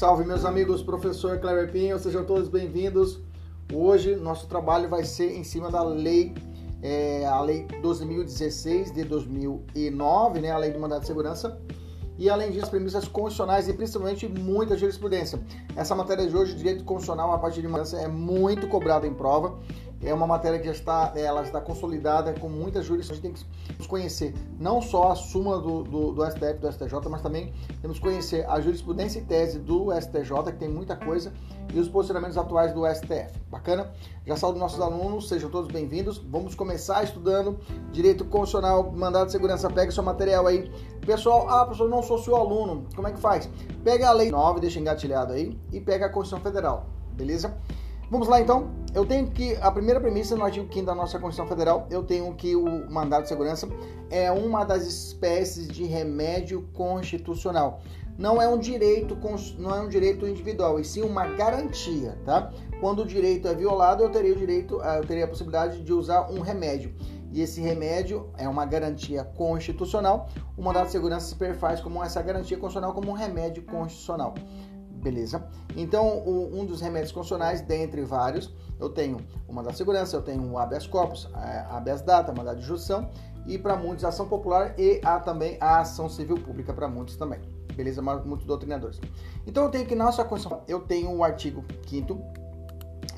Salve, meus amigos, professor Cleber Pinho, sejam todos bem-vindos. Hoje, nosso trabalho vai ser em cima da lei, é, a lei 12.016 de 2009, né, a lei do mandato de segurança, e além disso, premissas constitucionais e principalmente muita jurisprudência. Essa matéria de hoje, direito constitucional, a partir de mudança, é muito cobrada em prova é uma matéria que já está, ela está consolidada com muitas jurisprudências. A gente tem que conhecer não só a súmula do, do, do STF do STJ, mas também temos que conhecer a jurisprudência e tese do STJ, que tem muita coisa, e os posicionamentos atuais do STF. Bacana? Já saúdo nossos alunos, sejam todos bem-vindos. Vamos começar estudando Direito Constitucional, Mandado de Segurança. Pega seu material aí. Pessoal, ah, professor, não sou seu aluno. Como é que faz? Pega a Lei 9, deixa engatilhado aí, e pega a Constituição Federal. Beleza? Vamos lá então. Eu tenho que a primeira premissa no artigo 5 da nossa Constituição Federal, eu tenho que o mandado de segurança é uma das espécies de remédio constitucional. Não é um direito, não é um direito individual, e sim uma garantia, tá? Quando o direito é violado, eu teria o direito, eu teria a possibilidade de usar um remédio. E esse remédio é uma garantia constitucional. O mandado de segurança se perfaz como essa garantia constitucional como um remédio constitucional. Beleza? Então, um dos remédios constitucionais, dentre vários, eu tenho o mandado de segurança, eu tenho o habeas corpus, a habeas data, mandado de junção, e para muitos ação popular e há também a ação civil pública para muitos também. Beleza? Muitos doutrinadores. Então, eu tenho que na nossa Constituição, eu tenho o artigo 5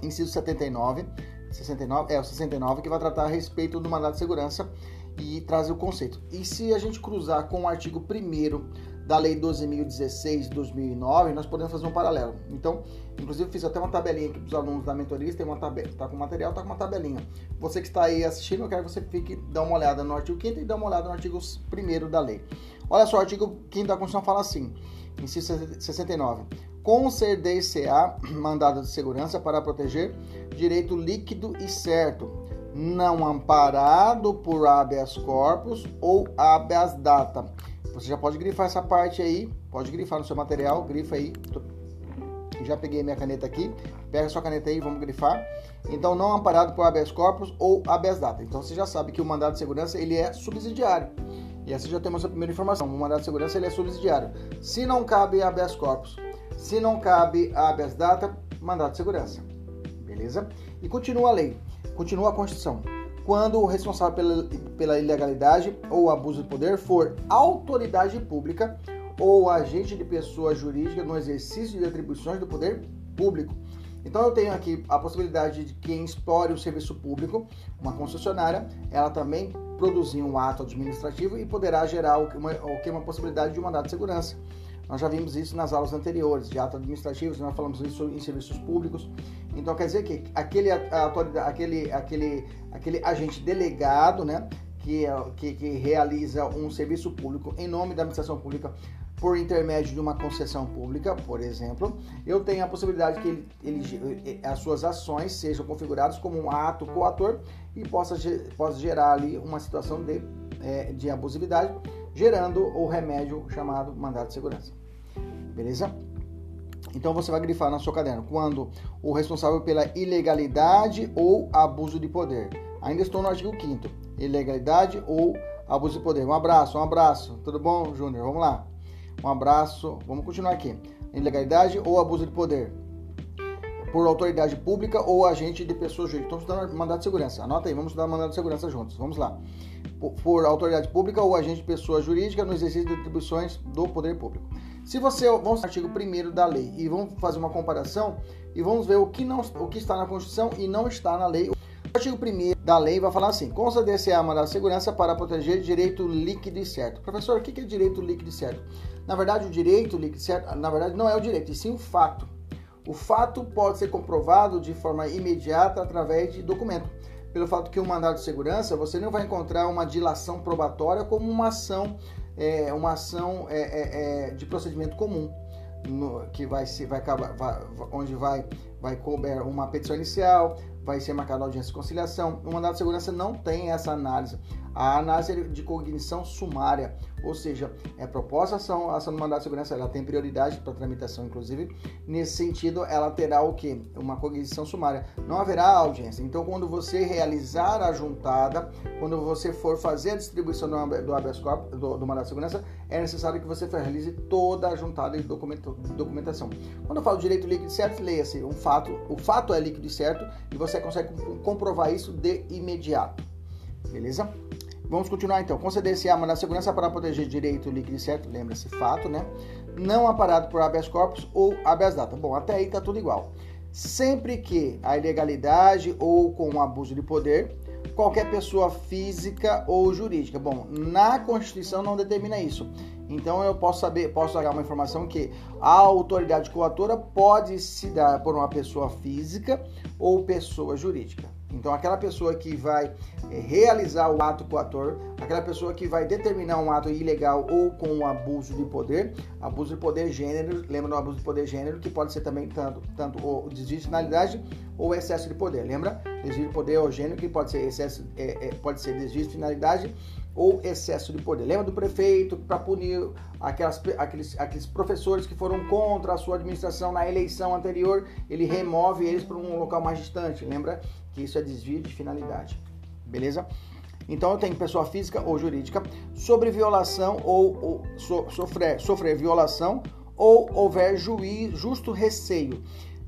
inciso 79, 69, é o 69, que vai tratar a respeito do mandado de segurança e trazer o conceito. E se a gente cruzar com o artigo 1 da Lei 12.016 de 2009, nós podemos fazer um paralelo. Então, inclusive fiz até uma tabelinha aqui para os alunos da mentoria, tem uma tabela, tá com material, tá com uma tabelinha. Você que está aí assistindo, eu quero que você fique, dá uma olhada no artigo 5 e dá uma olhada no artigo 1 da lei. Olha só, o artigo 5 da Constituição fala assim, inciso 69, conceder-se-á mandado de segurança para proteger direito líquido e certo, não amparado por habeas corpus ou habeas data você já pode grifar essa parte aí, pode grifar no seu material, grifa aí. Já peguei minha caneta aqui, pega sua caneta aí, vamos grifar. Então, não amparado por habeas corpus ou habeas data. Então, você já sabe que o mandado de segurança ele é subsidiário. E assim já temos a primeira informação. O mandado de segurança ele é subsidiário. Se não cabe habeas corpus, se não cabe habeas data, mandado de segurança. Beleza? E continua a lei, continua a Constituição quando o responsável pela, pela ilegalidade ou abuso de poder for autoridade pública ou agente de pessoa jurídica no exercício de atribuições do poder público. Então eu tenho aqui a possibilidade de quem explore o serviço público, uma concessionária, ela também produzir um ato administrativo e poderá gerar o que uma, que uma possibilidade de um mandado de segurança. Nós já vimos isso nas aulas anteriores, de atos administrativos, nós falamos isso em serviços públicos. Então quer dizer que aquele, aquele, aquele, aquele agente delegado, né, que, que, que realiza um serviço público em nome da administração pública por intermédio de uma concessão pública, por exemplo, eu tenho a possibilidade que ele, ele, as suas ações sejam configuradas como um ato coator e possa, possa gerar ali uma situação de, é, de abusividade, gerando o remédio chamado mandado de segurança. Beleza? Então você vai grifar na sua caderno quando o responsável pela ilegalidade ou abuso de poder. Ainda estou no artigo 5 ilegalidade ou abuso de poder. Um abraço, um abraço. Tudo bom, Júnior? Vamos lá. Um abraço. Vamos continuar aqui. Ilegalidade ou abuso de poder. Por autoridade pública ou agente de pessoa jurídica. Estamos estudando mandado de segurança. Anota aí, vamos estudar mandado de segurança juntos. Vamos lá. Por, por autoridade pública ou agente de pessoa jurídica no exercício de atribuições do poder público. Se você vamos ao artigo 1 da lei e vamos fazer uma comparação e vamos ver o que não o que está na Constituição e não está na lei. O artigo 1 da lei vai falar assim: consta-se a mandado de segurança para proteger direito líquido e certo. Professor, o que é direito líquido e certo? Na verdade, o direito líquido e certo, na verdade, não é o direito, e sim o fato. O fato pode ser comprovado de forma imediata através de documento. Pelo fato que o mandado de segurança, você não vai encontrar uma dilação probatória como uma ação, é, uma ação é, é, é de procedimento comum, no, que vai se vai acabar, vai, onde vai vai couber uma petição inicial, vai ser marcada audiência de conciliação. O mandado de segurança não tem essa análise. A análise é de cognição sumária, ou seja, é proposta a ação, a ação do mandado de segurança, ela tem prioridade para tramitação, inclusive. Nesse sentido, ela terá o que? Uma cognição sumária. Não haverá audiência. Então, quando você realizar a juntada, quando você for fazer a distribuição do, habeas corpus, do, do mandado de segurança, é necessário que você realize toda a juntada de, documentação. Quando eu falo direito líquido e certo, leia-se um fato, o fato é líquido e certo, e você consegue comprovar isso de imediato. Beleza? Vamos continuar então. Conceder-se a de segurança para proteger direito líquido certo, lembra-se, fato, né? Não amparado por habeas corpus ou habeas data. Bom, até aí tá tudo igual. Sempre que a ilegalidade ou com abuso de poder, qualquer pessoa física ou jurídica. Bom, na Constituição não determina isso. Então eu posso saber, posso dar uma informação que a autoridade coatora pode se dar por uma pessoa física ou pessoa jurídica. Então, aquela pessoa que vai é, realizar o ato coator, aquela pessoa que vai determinar um ato ilegal ou com um abuso de poder, abuso de poder gênero, lembra do abuso de poder gênero, que pode ser também tanto, tanto o desvio de finalidade ou excesso de poder, lembra? Desvio de poder ou gênero, que pode ser excesso, é, é, pode ser desvio de finalidade ou excesso de poder. Lembra do prefeito para punir aquelas, aqueles, aqueles professores que foram contra a sua administração na eleição anterior, ele remove eles para um local mais distante. Lembra que isso é desvio de finalidade. Beleza? Então eu tenho pessoa física ou jurídica sobre violação ou, ou so, sofrer, sofrer violação ou houver juiz, justo receio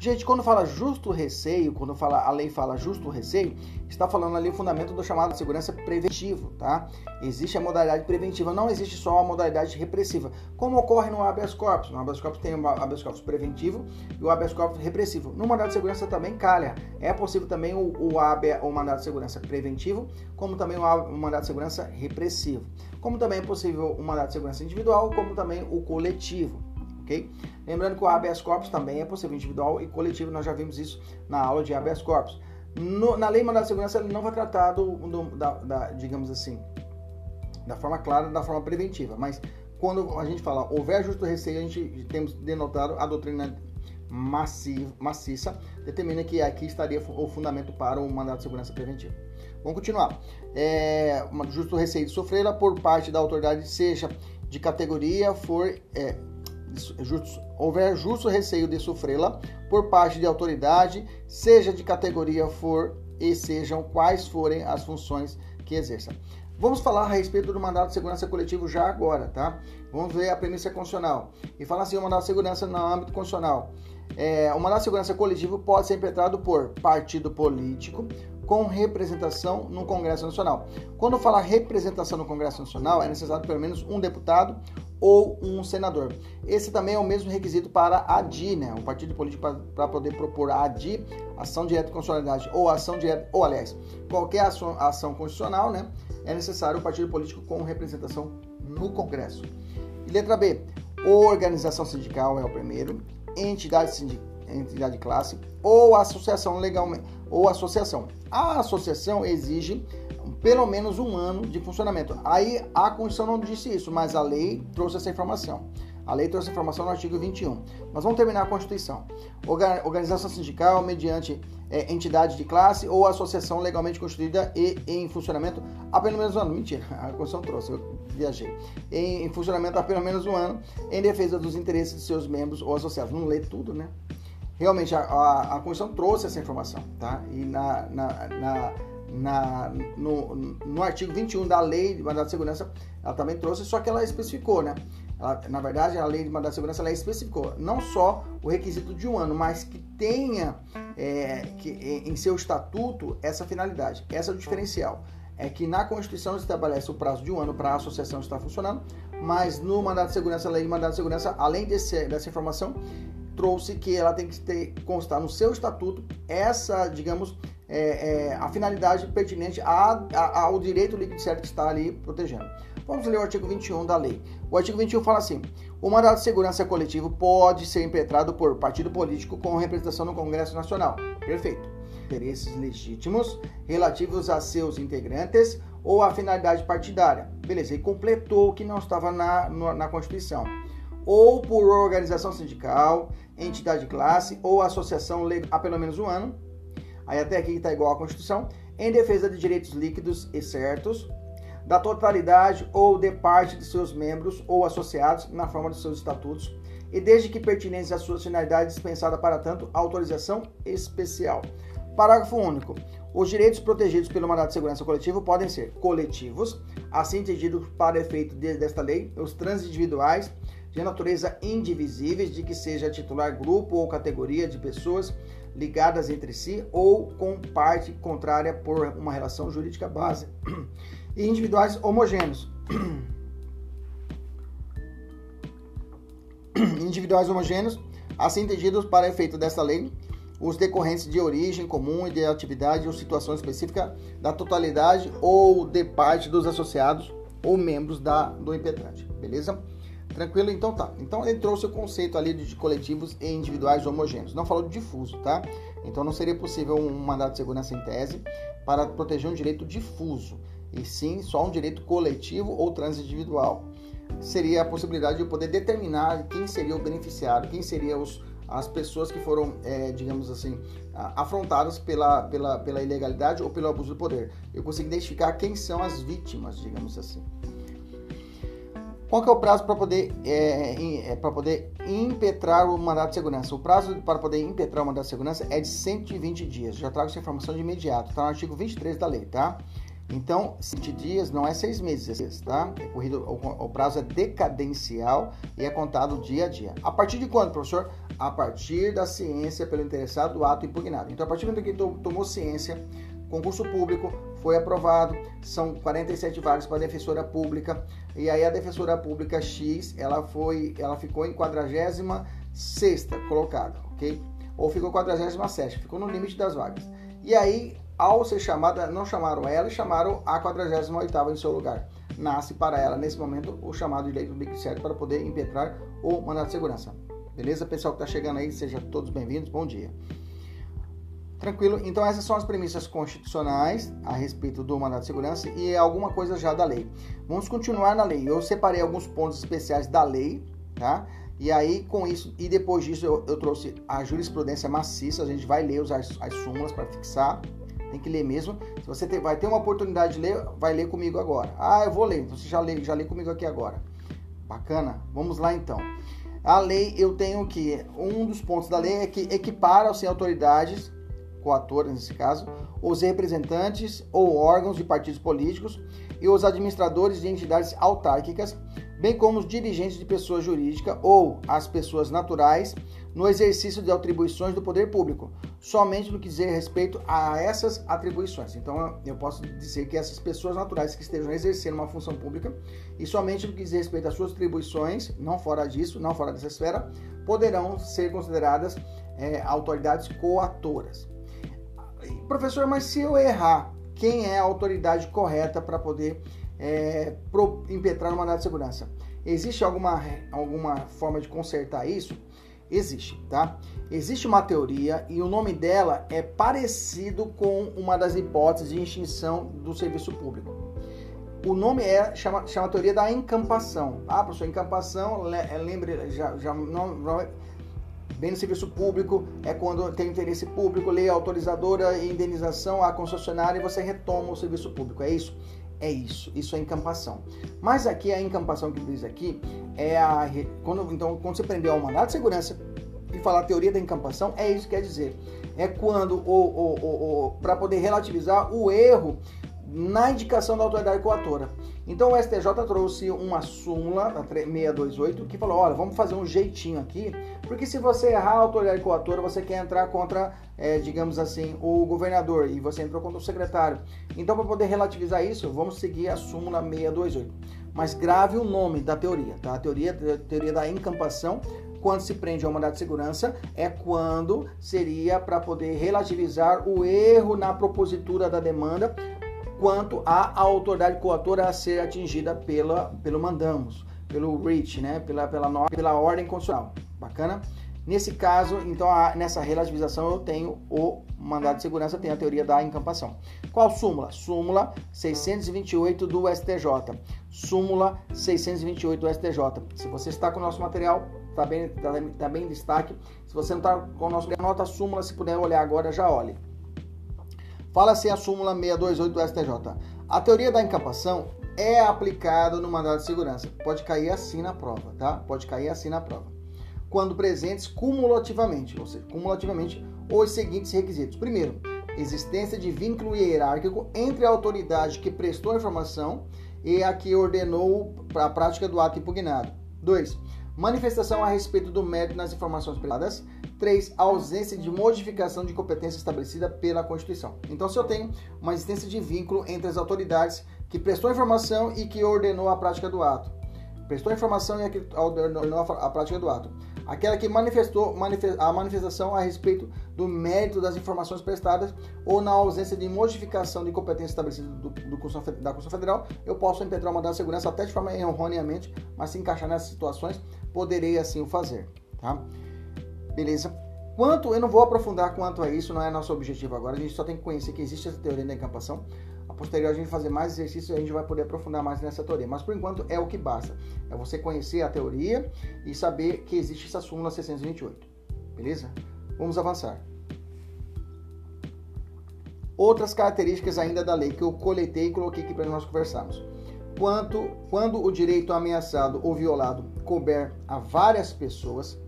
Gente, quando fala justo receio, quando fala, a lei fala justo receio, está falando ali o fundamento do chamado segurança preventivo, tá? Existe a modalidade preventiva, não existe só a modalidade repressiva, como ocorre no habeas corpus. No habeas corpus tem o habeas corpus preventivo e o habeas corpus repressivo. No mandado de segurança também calha. É possível também o, o, habeas, o mandado de segurança preventivo, como também o, o mandado de segurança repressivo. Como também é possível o mandado de segurança individual, como também o coletivo ok? Lembrando que o habeas corpus também é possível individual e coletivo, nós já vimos isso na aula de habeas corpus. No, na lei mandado de segurança ele não vai tratar do, do da, da, digamos assim, da forma clara, da forma preventiva, mas quando a gente fala houver justo receio, a gente temos denotado a doutrina massiva, maciça, determina que aqui estaria o fundamento para o mandato de segurança preventiva. Vamos continuar. É, justo receio de sofrê-la por parte da autoridade, seja de categoria, for é, justo, houver justo receio de sofrê-la por parte de autoridade, seja de categoria for e sejam quais forem as funções que exerça. Vamos falar a respeito do mandato de segurança coletivo já agora, tá? Vamos ver a premissa constitucional. E fala assim, o mandato de segurança no âmbito constitucional. É, o mandato de segurança coletivo pode ser impetrado por partido político, com representação no Congresso Nacional. Quando fala representação no Congresso Nacional, é necessário pelo menos um deputado ou um senador. Esse também é o mesmo requisito para a ADI, né? O partido político para poder propor a ADI, ação direta de constitucionalidade ou ação direta, ou aliás, qualquer ação, ação constitucional, né? É necessário o partido político com representação no Congresso. E letra B, organização sindical é o primeiro, entidade sindical entidade de classe ou associação legalmente ou associação. A associação exige pelo menos um ano de funcionamento. Aí a Constituição não disse isso, mas a lei trouxe essa informação. A lei trouxe informação no artigo 21. Mas vamos terminar a Constituição. Organização sindical mediante é, entidade de classe ou associação legalmente constituída e em funcionamento há pelo menos um ano. Mentira, a Constituição trouxe, eu viajei. Em, em funcionamento há pelo menos um ano em defesa dos interesses de seus membros ou associados. Não lê tudo, né? Realmente, a, a, a Constituição trouxe essa informação, tá? E na, na, na na, no, no artigo 21 da Lei de Mandado de Segurança, ela também trouxe, só que ela especificou, né? Ela, na verdade, a Lei de Mandado de Segurança ela especificou não só o requisito de um ano, mas que tenha é, que, em seu estatuto essa finalidade. Essa é o diferencial. É que na Constituição se estabelece o prazo de um ano para a associação estar funcionando, mas no Mandado de Segurança, a Lei de Mandado de Segurança, além desse, dessa informação, trouxe que ela tem que ter, constar no seu estatuto essa, digamos, é, é, a finalidade pertinente a, a, ao direito líquido certo que está ali protegendo. Vamos ler o artigo 21 da lei. O artigo 21 fala assim: o mandato de segurança coletivo pode ser impetrado por partido político com representação no Congresso Nacional. Perfeito. Interesses legítimos relativos a seus integrantes ou a finalidade partidária. Beleza, e completou o que não estava na, na Constituição. Ou por organização sindical, entidade de classe ou associação há pelo menos um ano. Aí até aqui está igual à Constituição. Em defesa de direitos líquidos e certos, da totalidade ou de parte de seus membros ou associados na forma de seus estatutos, e desde que pertinentes às suas finalidades dispensada para tanto autorização especial. Parágrafo único. Os direitos protegidos pelo mandato de segurança coletivo podem ser coletivos, assim entendido para efeito desta lei, os transindividuais de natureza indivisíveis, de que seja titular grupo ou categoria de pessoas ligadas entre si ou com parte contrária por uma relação jurídica base, e individuais homogêneos. individuais homogêneos, assim entendidos para efeito desta lei, os decorrentes de origem comum e de atividade ou situação específica da totalidade ou de parte dos associados ou membros da, do impetrante, beleza? Tranquilo? Então tá. Então ele trouxe o conceito ali de coletivos e individuais homogêneos. Não falou de difuso, tá? Então não seria possível um mandato de segurança em tese para proteger um direito difuso, e sim só um direito coletivo ou transindividual. Seria a possibilidade de poder determinar quem seria o beneficiário, quem seriam as pessoas que foram, é, digamos assim, afrontadas pela, pela, pela ilegalidade ou pelo abuso do poder. Eu consigo identificar quem são as vítimas, digamos assim. Qual que é o prazo para poder, é, é, para poder impetrar o mandato de segurança? O prazo para poder impetrar o mandato de segurança é de 120 dias. Já trago essa informação de imediato. Está no artigo 23 da lei, tá? Então, 20 dias não é seis meses, tá? É corrido, o, o, prazo é decadencial e é contado dia a dia. A partir de quando, professor? A partir da ciência pelo interessado do ato impugnado. Então, a partir do momento que tomou ciência, concurso público foi aprovado, são 47 vagas para defensora pública, e aí a defensora pública X, ela foi, ela ficou em 46 colocada, ok? Ou ficou 47, ficou no limite das vagas. E aí ao ser chamada, não chamaram ela chamaram a 48ª em seu lugar. Nasce para ela, nesse momento, o chamado de leito sério para poder impetrar o mandato de segurança. Beleza, pessoal que está chegando aí, sejam todos bem-vindos, bom dia. Tranquilo? Então essas são as premissas constitucionais a respeito do mandato de segurança e alguma coisa já da lei. Vamos continuar na lei. Eu separei alguns pontos especiais da lei, tá? E aí, com isso, e depois disso, eu, eu trouxe a jurisprudência maciça. A gente vai ler os, as, as súmulas para fixar, tem que ler mesmo. Se você ter, vai ter uma oportunidade de ler, vai ler comigo agora. Ah, eu vou ler, então você já lê, já lê comigo aqui agora. Bacana? Vamos lá então. A lei, eu tenho que um dos pontos da lei é que equipara sem autoridades, coatores nesse caso, os representantes ou órgãos de partidos políticos e os administradores de entidades autárquicas, bem como os dirigentes de pessoa jurídica ou as pessoas naturais no exercício de atribuições do poder público, somente no que diz respeito a essas atribuições. Então, eu posso dizer que essas pessoas naturais que estejam exercendo uma função pública e somente no que diz respeito às suas atribuições, não fora disso, não fora dessa esfera, poderão ser consideradas é, autoridades coatoras. Professor, mas se eu errar, quem é a autoridade correta para poder é, impetrar o mandato de segurança? Existe alguma, alguma forma de consertar isso? Existe, tá? Existe uma teoria e o nome dela é parecido com uma das hipóteses de extinção do serviço público. O nome é chama, chama teoria da encampação. Ah, professor, encampação, é, lembre, já, já não, bem no serviço público é quando tem interesse público, lei autorizadora e indenização à concessionária e você retoma o serviço público. É isso? É isso, isso é encampação. Mas aqui a encampação que diz aqui é a quando então quando você prendeu o mandato de segurança e falar a teoria da encampação, é isso que quer dizer. É quando o, o, o, o para poder relativizar o erro na indicação da autoridade coatora. Então o STJ trouxe uma súmula, a 628, que falou: olha, vamos fazer um jeitinho aqui, porque se você errar a autoridade coatora, você quer entrar contra, é, digamos assim, o governador e você entrou contra o secretário. Então, para poder relativizar isso, vamos seguir a súmula 628. Mas grave o nome da teoria, tá? A teoria, a teoria da encampação quando se prende ao mandado de segurança é quando seria para poder relativizar o erro na propositura da demanda quanto à autoridade coatora a ser atingida pela, pelo mandamos, pelo REACH, né? pela, pela, pela ordem constitucional. Bacana? Nesse caso, então, a, nessa relativização eu tenho o mandado de segurança, tem a teoria da encampação. Qual súmula? Súmula 628 do STJ. Súmula 628 do STJ. Se você está com o nosso material, está bem, tá, tá bem em destaque. Se você não está com o nosso anota a súmula, se puder olhar agora, já olhe. Fala-se a súmula 628 do STJ. A teoria da encapação é aplicada no mandado de segurança. Pode cair assim na prova, tá? Pode cair assim na prova. Quando presentes cumulativamente, ou seja, cumulativamente os seguintes requisitos. Primeiro, existência de vínculo hierárquico entre a autoridade que prestou a informação e a que ordenou a prática do ato impugnado. 2 manifestação a respeito do mérito nas informações privadas. 3. Ausência de modificação de competência estabelecida pela Constituição. Então, se eu tenho uma existência de vínculo entre as autoridades que prestou a informação e que ordenou a prática do ato. Prestou a informação e a que ordenou a prática do ato aquela que manifestou a manifestação a respeito do mérito das informações prestadas ou na ausência de modificação de competência estabelecida do, do, da Constituição Federal, eu posso impetrar uma de segurança até de forma erroneamente, mas se encaixar nessas situações, poderei assim o fazer, tá? Beleza? Quanto, eu não vou aprofundar quanto a isso, não é nosso objetivo agora, a gente só tem que conhecer que existe essa teoria da encampação, a posterior a gente fazer mais exercícios a gente vai poder aprofundar mais nessa teoria. Mas por enquanto é o que basta. É você conhecer a teoria e saber que existe essa súmula 628. Beleza? Vamos avançar. Outras características ainda da lei que eu coletei e coloquei aqui para nós conversarmos. Quanto, quando o direito ameaçado ou violado couber a várias pessoas,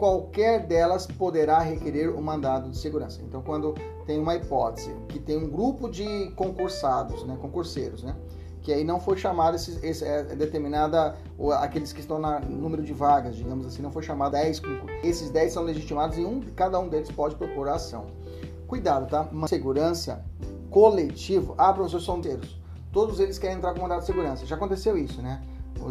qualquer delas poderá requerer o mandado de segurança. Então, quando tem uma hipótese que tem um grupo de concursados, né, concurseiros, né, que aí não foi chamado esse, esse é, é determinada ou aqueles que estão no número de vagas, digamos assim, não foi chamado 10 Esses 10 são legitimados e um, cada um deles pode propor a ação. Cuidado, tá? Uma segurança coletivo. Ah, professor, são inteiros. Todos eles querem entrar com mandado de segurança. Já aconteceu isso, né?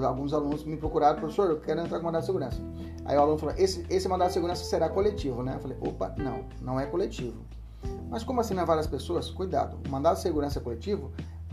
Alguns alunos me procuraram, professor, eu quero entrar com mandado de segurança. Aí o aluno falou, esse, esse mandado de segurança será coletivo, né? Eu falei, opa, não, não é coletivo. Mas como assim não é várias pessoas? Cuidado, o mandado de segurança coletivo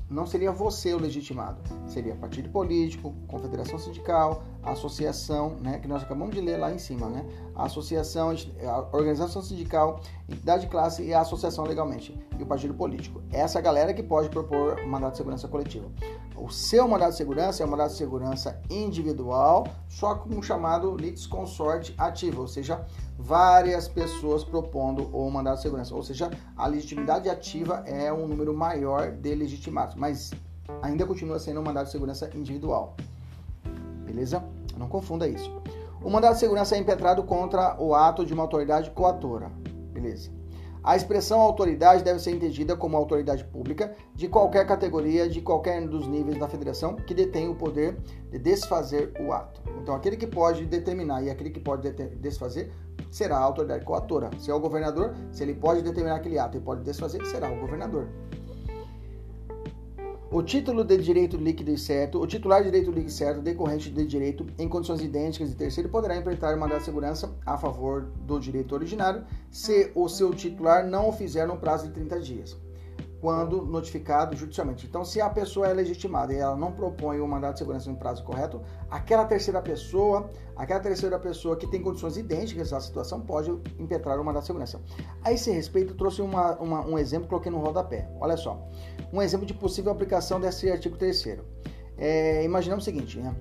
não seria você o legitimado, seria partido político, confederação sindical, associação, né, que nós acabamos de ler lá em cima, né, a associação, a organização sindical, entidade de classe e a associação legalmente, e o partido político. Essa galera que pode propor mandato de segurança coletivo. O seu mandato de segurança é um mandato de segurança individual, só com um chamado litisconsorte ativo, ou seja, várias pessoas propondo o mandato de segurança, ou seja, a legitimidade ativa é um número maior de legitimados, mas ainda continua sendo um mandato de segurança individual. Beleza? Não confunda isso. O mandado de segurança é impetrado contra o ato de uma autoridade coatora. Beleza? A expressão autoridade deve ser entendida como autoridade pública de qualquer categoria, de qualquer dos níveis da federação que detém o poder de desfazer o ato. Então, aquele que pode determinar e aquele que pode desfazer será a autoridade coatora. Se é o governador, se ele pode determinar aquele ato e pode desfazer, será o governador. O título de direito líquido e certo, o titular de direito líquido e certo decorrente de direito em condições idênticas de terceiro poderá implementar mandado de segurança a favor do direito originário se o seu titular não o fizer no prazo de 30 dias quando notificado judicialmente. Então, se a pessoa é legitimada e ela não propõe o mandado de segurança no prazo correto, aquela terceira pessoa, aquela terceira pessoa que tem condições idênticas à situação pode impetrar o mandado de segurança. A esse respeito, trouxe uma, uma, um exemplo, coloquei no rodapé. Olha só, um exemplo de possível aplicação desse artigo 3 é, Imaginamos o seguinte, né?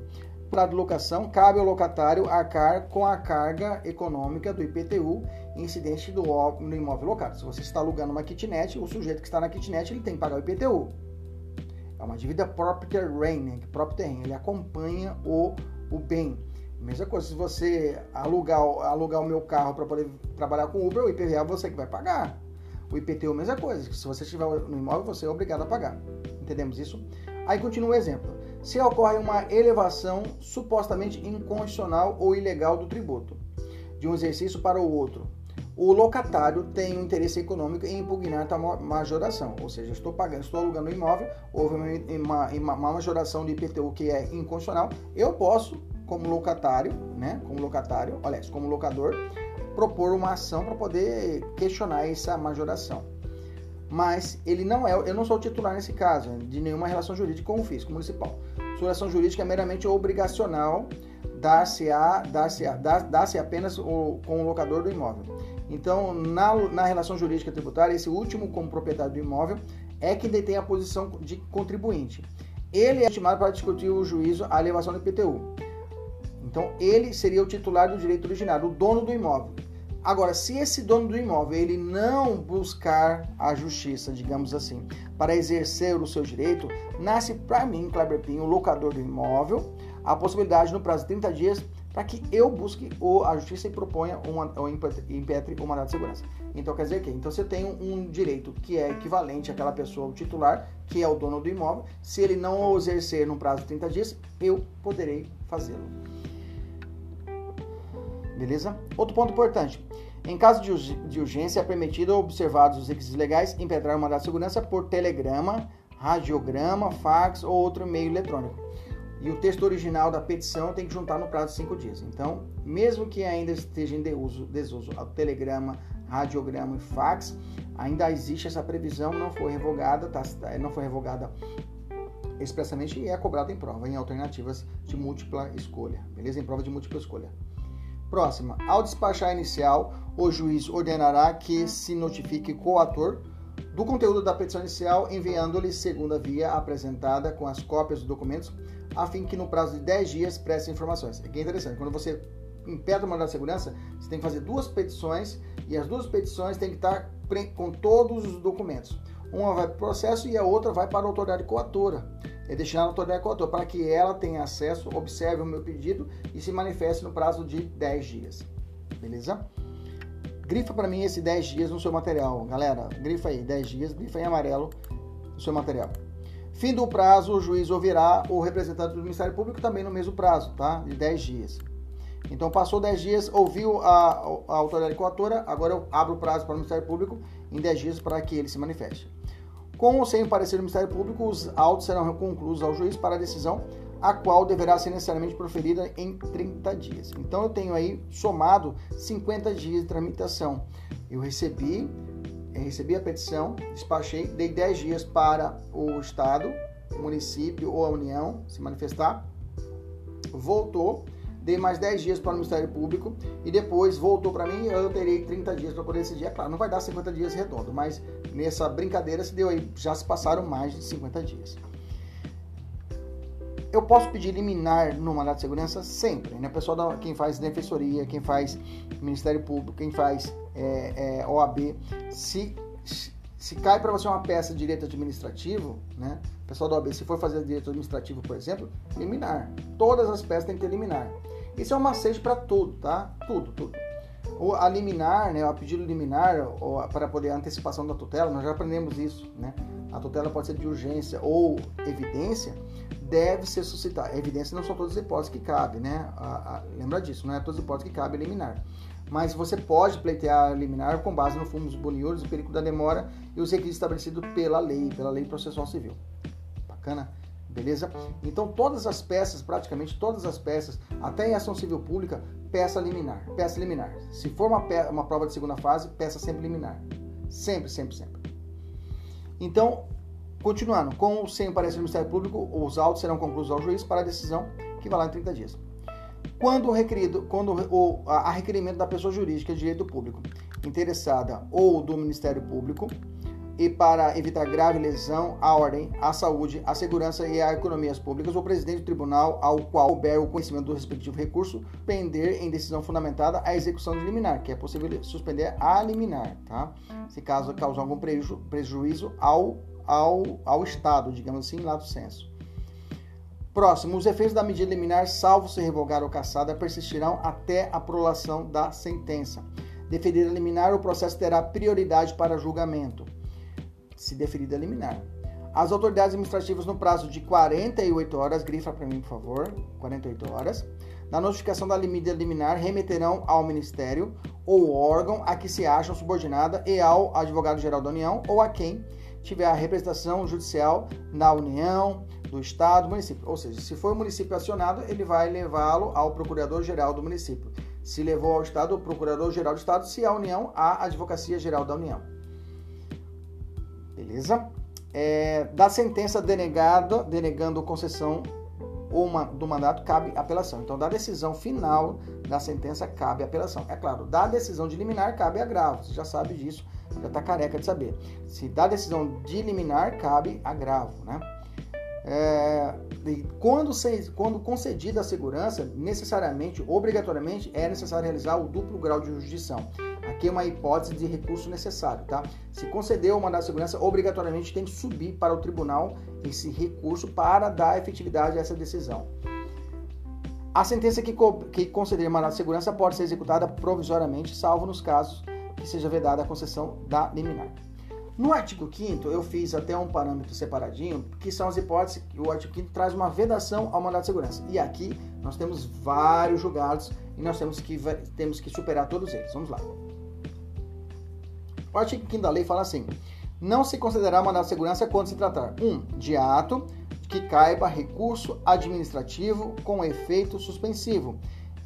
Para locação, cabe ao locatário arcar com a carga econômica do IPTU incidente do, no imóvel locado. Se você está alugando uma kitnet, o sujeito que está na kitnet ele tem que pagar o IPTU. É uma dívida property rain, né? property rain, ele acompanha o, o bem. Mesma coisa, se você alugar, alugar o meu carro para poder trabalhar com Uber, o IPVA você que vai pagar. O IPTU, mesma coisa. Se você estiver no imóvel, você é obrigado a pagar. Entendemos isso? Aí continua o exemplo. Se ocorre uma elevação supostamente inconstitucional ou ilegal do tributo de um exercício para o outro, o locatário tem um interesse econômico em impugnar a majoração, ou seja, estou pagando, estou alugando um imóvel, houve uma, uma, uma majoração de IPTU que é inconstitucional, eu posso como locatário, né? Como locatário, olha, como locador, propor uma ação para poder questionar essa majoração. Mas ele não é, eu não sou titular nesse caso, de nenhuma relação jurídica com o fisco municipal. Sua relação jurídica é meramente obrigacional dar-se-á, dar-se dar-se apenas o, com o locador do imóvel. Então, na, na relação jurídica tributária, esse último, como proprietário do imóvel, é quem detém a posição de contribuinte. Ele é estimado para discutir o juízo a elevação do IPTU. Então, ele seria o titular do direito originário, o dono do imóvel. Agora, se esse dono do imóvel ele não buscar a justiça, digamos assim, para exercer o seu direito, nasce para mim, Kleber Pinho, o locador do imóvel, a possibilidade no prazo de 30 dias para que eu busque ou a justiça e proponha uma, ou impetre o mandato de segurança. Então quer dizer que então você tem um direito que é equivalente àquela pessoa, o titular, que é o dono do imóvel. Se ele não o exercer no prazo de 30 dias, eu poderei fazê-lo. Beleza? Outro ponto importante. Em caso de urgência, é permitido, observados os requisitos legais, impetrar o mandato de segurança por telegrama, radiograma, fax ou outro meio eletrônico e o texto original da petição tem que juntar no prazo de cinco dias. Então, mesmo que ainda esteja em desuso, desuso o telegrama, radiograma e fax, ainda existe essa previsão, não foi revogada, tá, não foi revogada expressamente e é cobrada em prova, em alternativas de múltipla escolha, beleza? Em prova de múltipla escolha. Próxima, ao despachar inicial, o juiz ordenará que se notifique coator do conteúdo da petição inicial, enviando-lhe segunda via apresentada com as cópias dos documentos a fim que no prazo de 10 dias preste informações. Aqui é interessante, quando você impede o mandado de segurança, você tem que fazer duas petições e as duas petições têm que estar com todos os documentos. Uma vai para o processo e a outra vai para a autoridade coatora. É destinada à autoridade coatora para que ela tenha acesso, observe o meu pedido e se manifeste no prazo de 10 dias. Beleza? Grifa para mim esse 10 dias no seu material. Galera, grifa aí 10 dias, grifa em amarelo no seu material. Fim do prazo, o juiz ouvirá o representante do Ministério Público também no mesmo prazo, tá? De 10 dias. Então, passou 10 dias, ouviu a, a autoridade coatora, agora eu abro o prazo para o Ministério Público em 10 dias para que ele se manifeste. Com ou sem o parecer do Ministério Público, os autos serão concluídos ao juiz para a decisão, a qual deverá ser necessariamente proferida em 30 dias. Então, eu tenho aí somado 50 dias de tramitação. Eu recebi recebi a petição, despachei, dei 10 dias para o Estado, o município ou a União se manifestar, voltou, dei mais 10 dias para o Ministério Público e depois voltou para mim eu terei 30 dias para poder decidir. É claro, não vai dar 50 dias redondo, mas nessa brincadeira se deu aí, já se passaram mais de 50 dias. Eu posso pedir liminar no mandato de segurança sempre, né? Pessoal da, quem faz defensoria, quem faz Ministério Público, quem faz é, é, OAB, se, se cai para você uma peça de direito administrativo, né? Pessoal da OAB, se for fazer direito administrativo, por exemplo, liminar. Todas as peças têm que ter liminar. Isso é um macete para tudo, tá? Tudo, tudo. O, a liminar, né, o pedido liminar para poder a antecipação da tutela, nós já aprendemos isso, né? A tutela pode ser de urgência ou evidência, deve ser suscitada. Evidência não são todas as hipóteses que cabe, né? A, a, lembra disso, não é todas as hipóteses que cabe eliminar. Mas você pode pleitear eliminar com base no fumo dos boniúros, o perigo da demora e os requisitos estabelecidos pela lei, pela lei processual civil. Bacana? Beleza? Então todas as peças, praticamente todas as peças, até em ação civil pública, peça liminar. Peça liminar. Se for uma, uma prova de segunda fase, peça sempre liminar. Sempre, sempre, sempre. Então, Continuando, com ou sem o parecer do Ministério Público, os autos serão concluídos ao juiz para a decisão que vai lá em 30 dias. Quando, requerido, quando o, a requerimento da pessoa jurídica de direito público interessada ou do Ministério Público, e para evitar grave lesão à ordem, à saúde, à segurança e às economias públicas, o presidente do tribunal ao qual houver o conhecimento do respectivo recurso pender em decisão fundamentada a execução de liminar, que é possível suspender a liminar, tá? Se caso causar algum preju prejuízo ao ao, ao Estado, digamos assim, lato senso. Próximo, os efeitos da medida liminar, salvo se revogar ou cassada, persistirão até a prolação da sentença. Deferida liminar, o processo terá prioridade para julgamento. Se deferida liminar. As autoridades administrativas, no prazo de 48 horas, grifa para mim, por favor, 48 horas, na notificação da medida liminar, remeterão ao Ministério ou órgão a que se acham subordinada e ao Advogado-Geral da União ou a quem tiver a representação judicial na União, do Estado, município. Ou seja, se for o município acionado, ele vai levá-lo ao Procurador-Geral do município. Se levou ao Estado, o Procurador-Geral do Estado. Se a União, a Advocacia Geral da União. Beleza? É, da sentença denegada, denegando concessão ou uma, do mandato, cabe apelação. Então, da decisão final da sentença, cabe apelação. É claro, da decisão de liminar, cabe agravo. Você já sabe disso, já está careca de saber. Se da decisão de liminar, cabe agravo, né? É, quando, se, quando concedida a segurança, necessariamente, obrigatoriamente, é necessário realizar o duplo grau de jurisdição. Aqui é uma hipótese de recurso necessário, tá? Se concedeu o mandato de segurança, obrigatoriamente tem que subir para o tribunal esse recurso para dar efetividade a essa decisão. A sentença que, que conceder mandato de segurança pode ser executada provisoriamente, salvo nos casos que seja vedada a concessão da liminar. No artigo 5 eu fiz até um parâmetro separadinho, que são as hipóteses que o artigo 5 traz uma vedação ao mandato de segurança. E aqui nós temos vários julgados e nós temos que, temos que superar todos eles. Vamos lá. O artigo 5 da lei fala assim: não se considerará mandado de segurança quando se tratar 1. Um, de ato que caiba recurso administrativo com efeito suspensivo,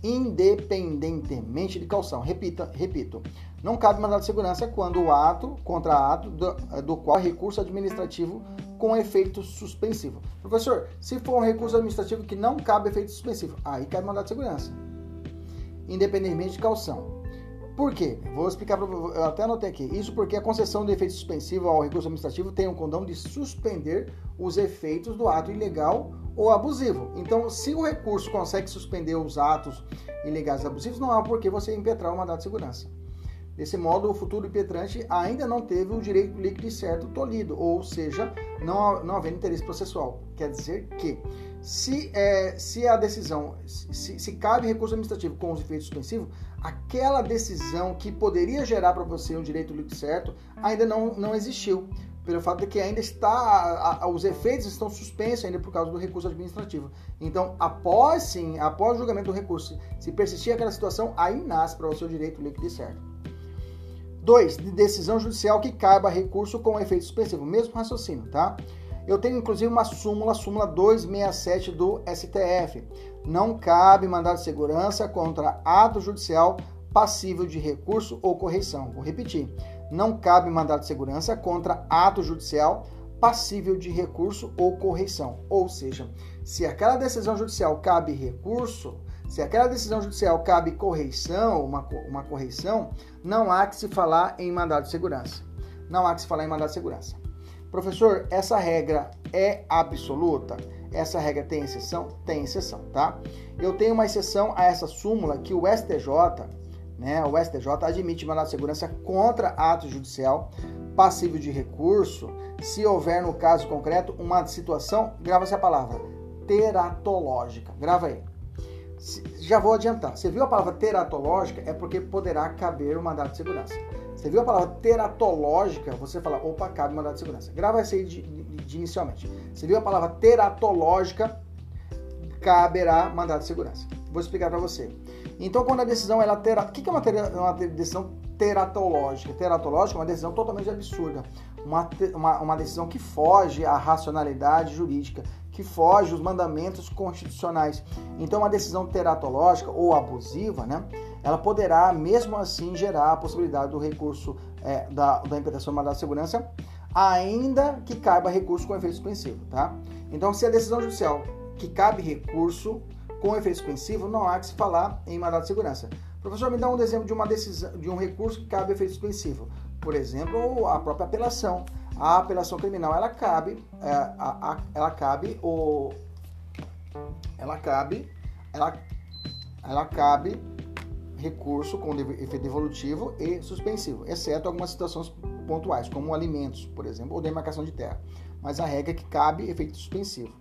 independentemente de calção. Repita, repito. Não cabe mandado de segurança quando o ato contra ato do, do qual recurso administrativo com efeito suspensivo. Professor, se for um recurso administrativo que não cabe efeito suspensivo, aí cabe mandado de segurança. Independentemente de calção. Por quê? Vou explicar para eu até anotei aqui. Isso porque a concessão do efeito suspensivo ao recurso administrativo tem um condão de suspender os efeitos do ato ilegal ou abusivo. Então, se o recurso consegue suspender os atos ilegais abusivos, não há por que você impetrar um mandato de segurança. Desse modo, o futuro impetrante ainda não teve o direito líquido certo tolhido, ou seja, não, não havendo interesse processual. Quer dizer que se, é, se a decisão, se, se cabe recurso administrativo com os efeitos suspensivos, aquela decisão que poderia gerar para você um direito líquido certo ainda não, não existiu. Pelo fato de que ainda está, a, a, os efeitos estão suspensos ainda por causa do recurso administrativo. Então, após sim, após o julgamento do recurso, se persistir aquela situação, aí nasce para o direito líquido e certo. 2. De decisão judicial que caiba recurso com efeito suspensivo. Mesmo raciocínio, tá? Eu tenho inclusive uma súmula, súmula 267 do STF. Não cabe mandado de segurança contra ato judicial passível de recurso ou correição. Vou repetir. Não cabe mandado de segurança contra ato judicial passível de recurso ou correição. Ou seja, se aquela decisão judicial cabe recurso, se aquela decisão judicial cabe correição, uma, uma correição, não há que se falar em mandado de segurança. Não há que se falar em mandado de segurança. Professor, essa regra é absoluta? Essa regra tem exceção? Tem exceção, tá? Eu tenho uma exceção a essa súmula que o STJ, né, o STJ admite mandado de segurança contra ato judicial passível de recurso se houver no caso concreto uma situação, grava essa palavra, teratológica. Grava aí. Já vou adiantar. Você viu a palavra teratológica é porque poderá caber o mandado de segurança. Você viu a palavra teratológica, você fala, opa, cabe mandado de segurança. Grava isso aí de, de inicialmente. Você viu a palavra teratológica, caberá mandado de segurança. Vou explicar para você. Então, quando a decisão ela terá, o que é uma, uma decisão teratológica? Teratológica é uma decisão totalmente absurda, uma, uma, uma decisão que foge à racionalidade jurídica, que foge aos mandamentos constitucionais. Então, uma decisão teratológica ou abusiva, né? ela poderá, mesmo assim, gerar a possibilidade do recurso é, da, da imputação do de segurança, ainda que caiba recurso com efeito suspensivo, tá? Então, se a decisão judicial que cabe recurso com efeito suspensivo, não há que se falar em mandado de segurança. Professor, me dá um exemplo de uma decisão, de um recurso que cabe efeito suspensivo. Por exemplo, a própria apelação. A apelação criminal, ela cabe, é, a, a, ela cabe o, ela cabe, ela, ela cabe recurso com efeito devolutivo e suspensivo, exceto algumas situações pontuais, como alimentos, por exemplo, ou demarcação de terra. Mas a regra é que cabe efeito suspensivo.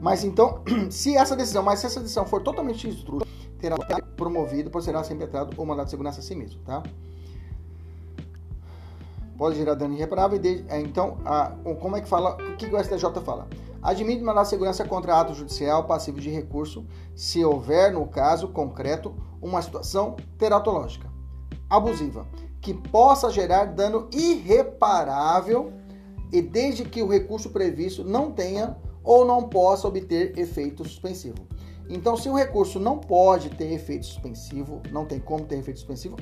Mas então, se essa decisão, mas se essa decisão for totalmente instruída, terá promovido por será sempre entrado ou mandado de segurança a si mesmo, tá? Pode gerar dano irreparável. E é, então, a, como é que fala? O que o STJ fala? Admite mandar segurança contra ato judicial passivo de recurso se houver, no caso concreto, uma situação teratológica abusiva que possa gerar dano irreparável e desde que o recurso previsto não tenha ou não possa obter efeito suspensivo. Então, se o recurso não pode ter efeito suspensivo, não tem como ter efeito suspensivo,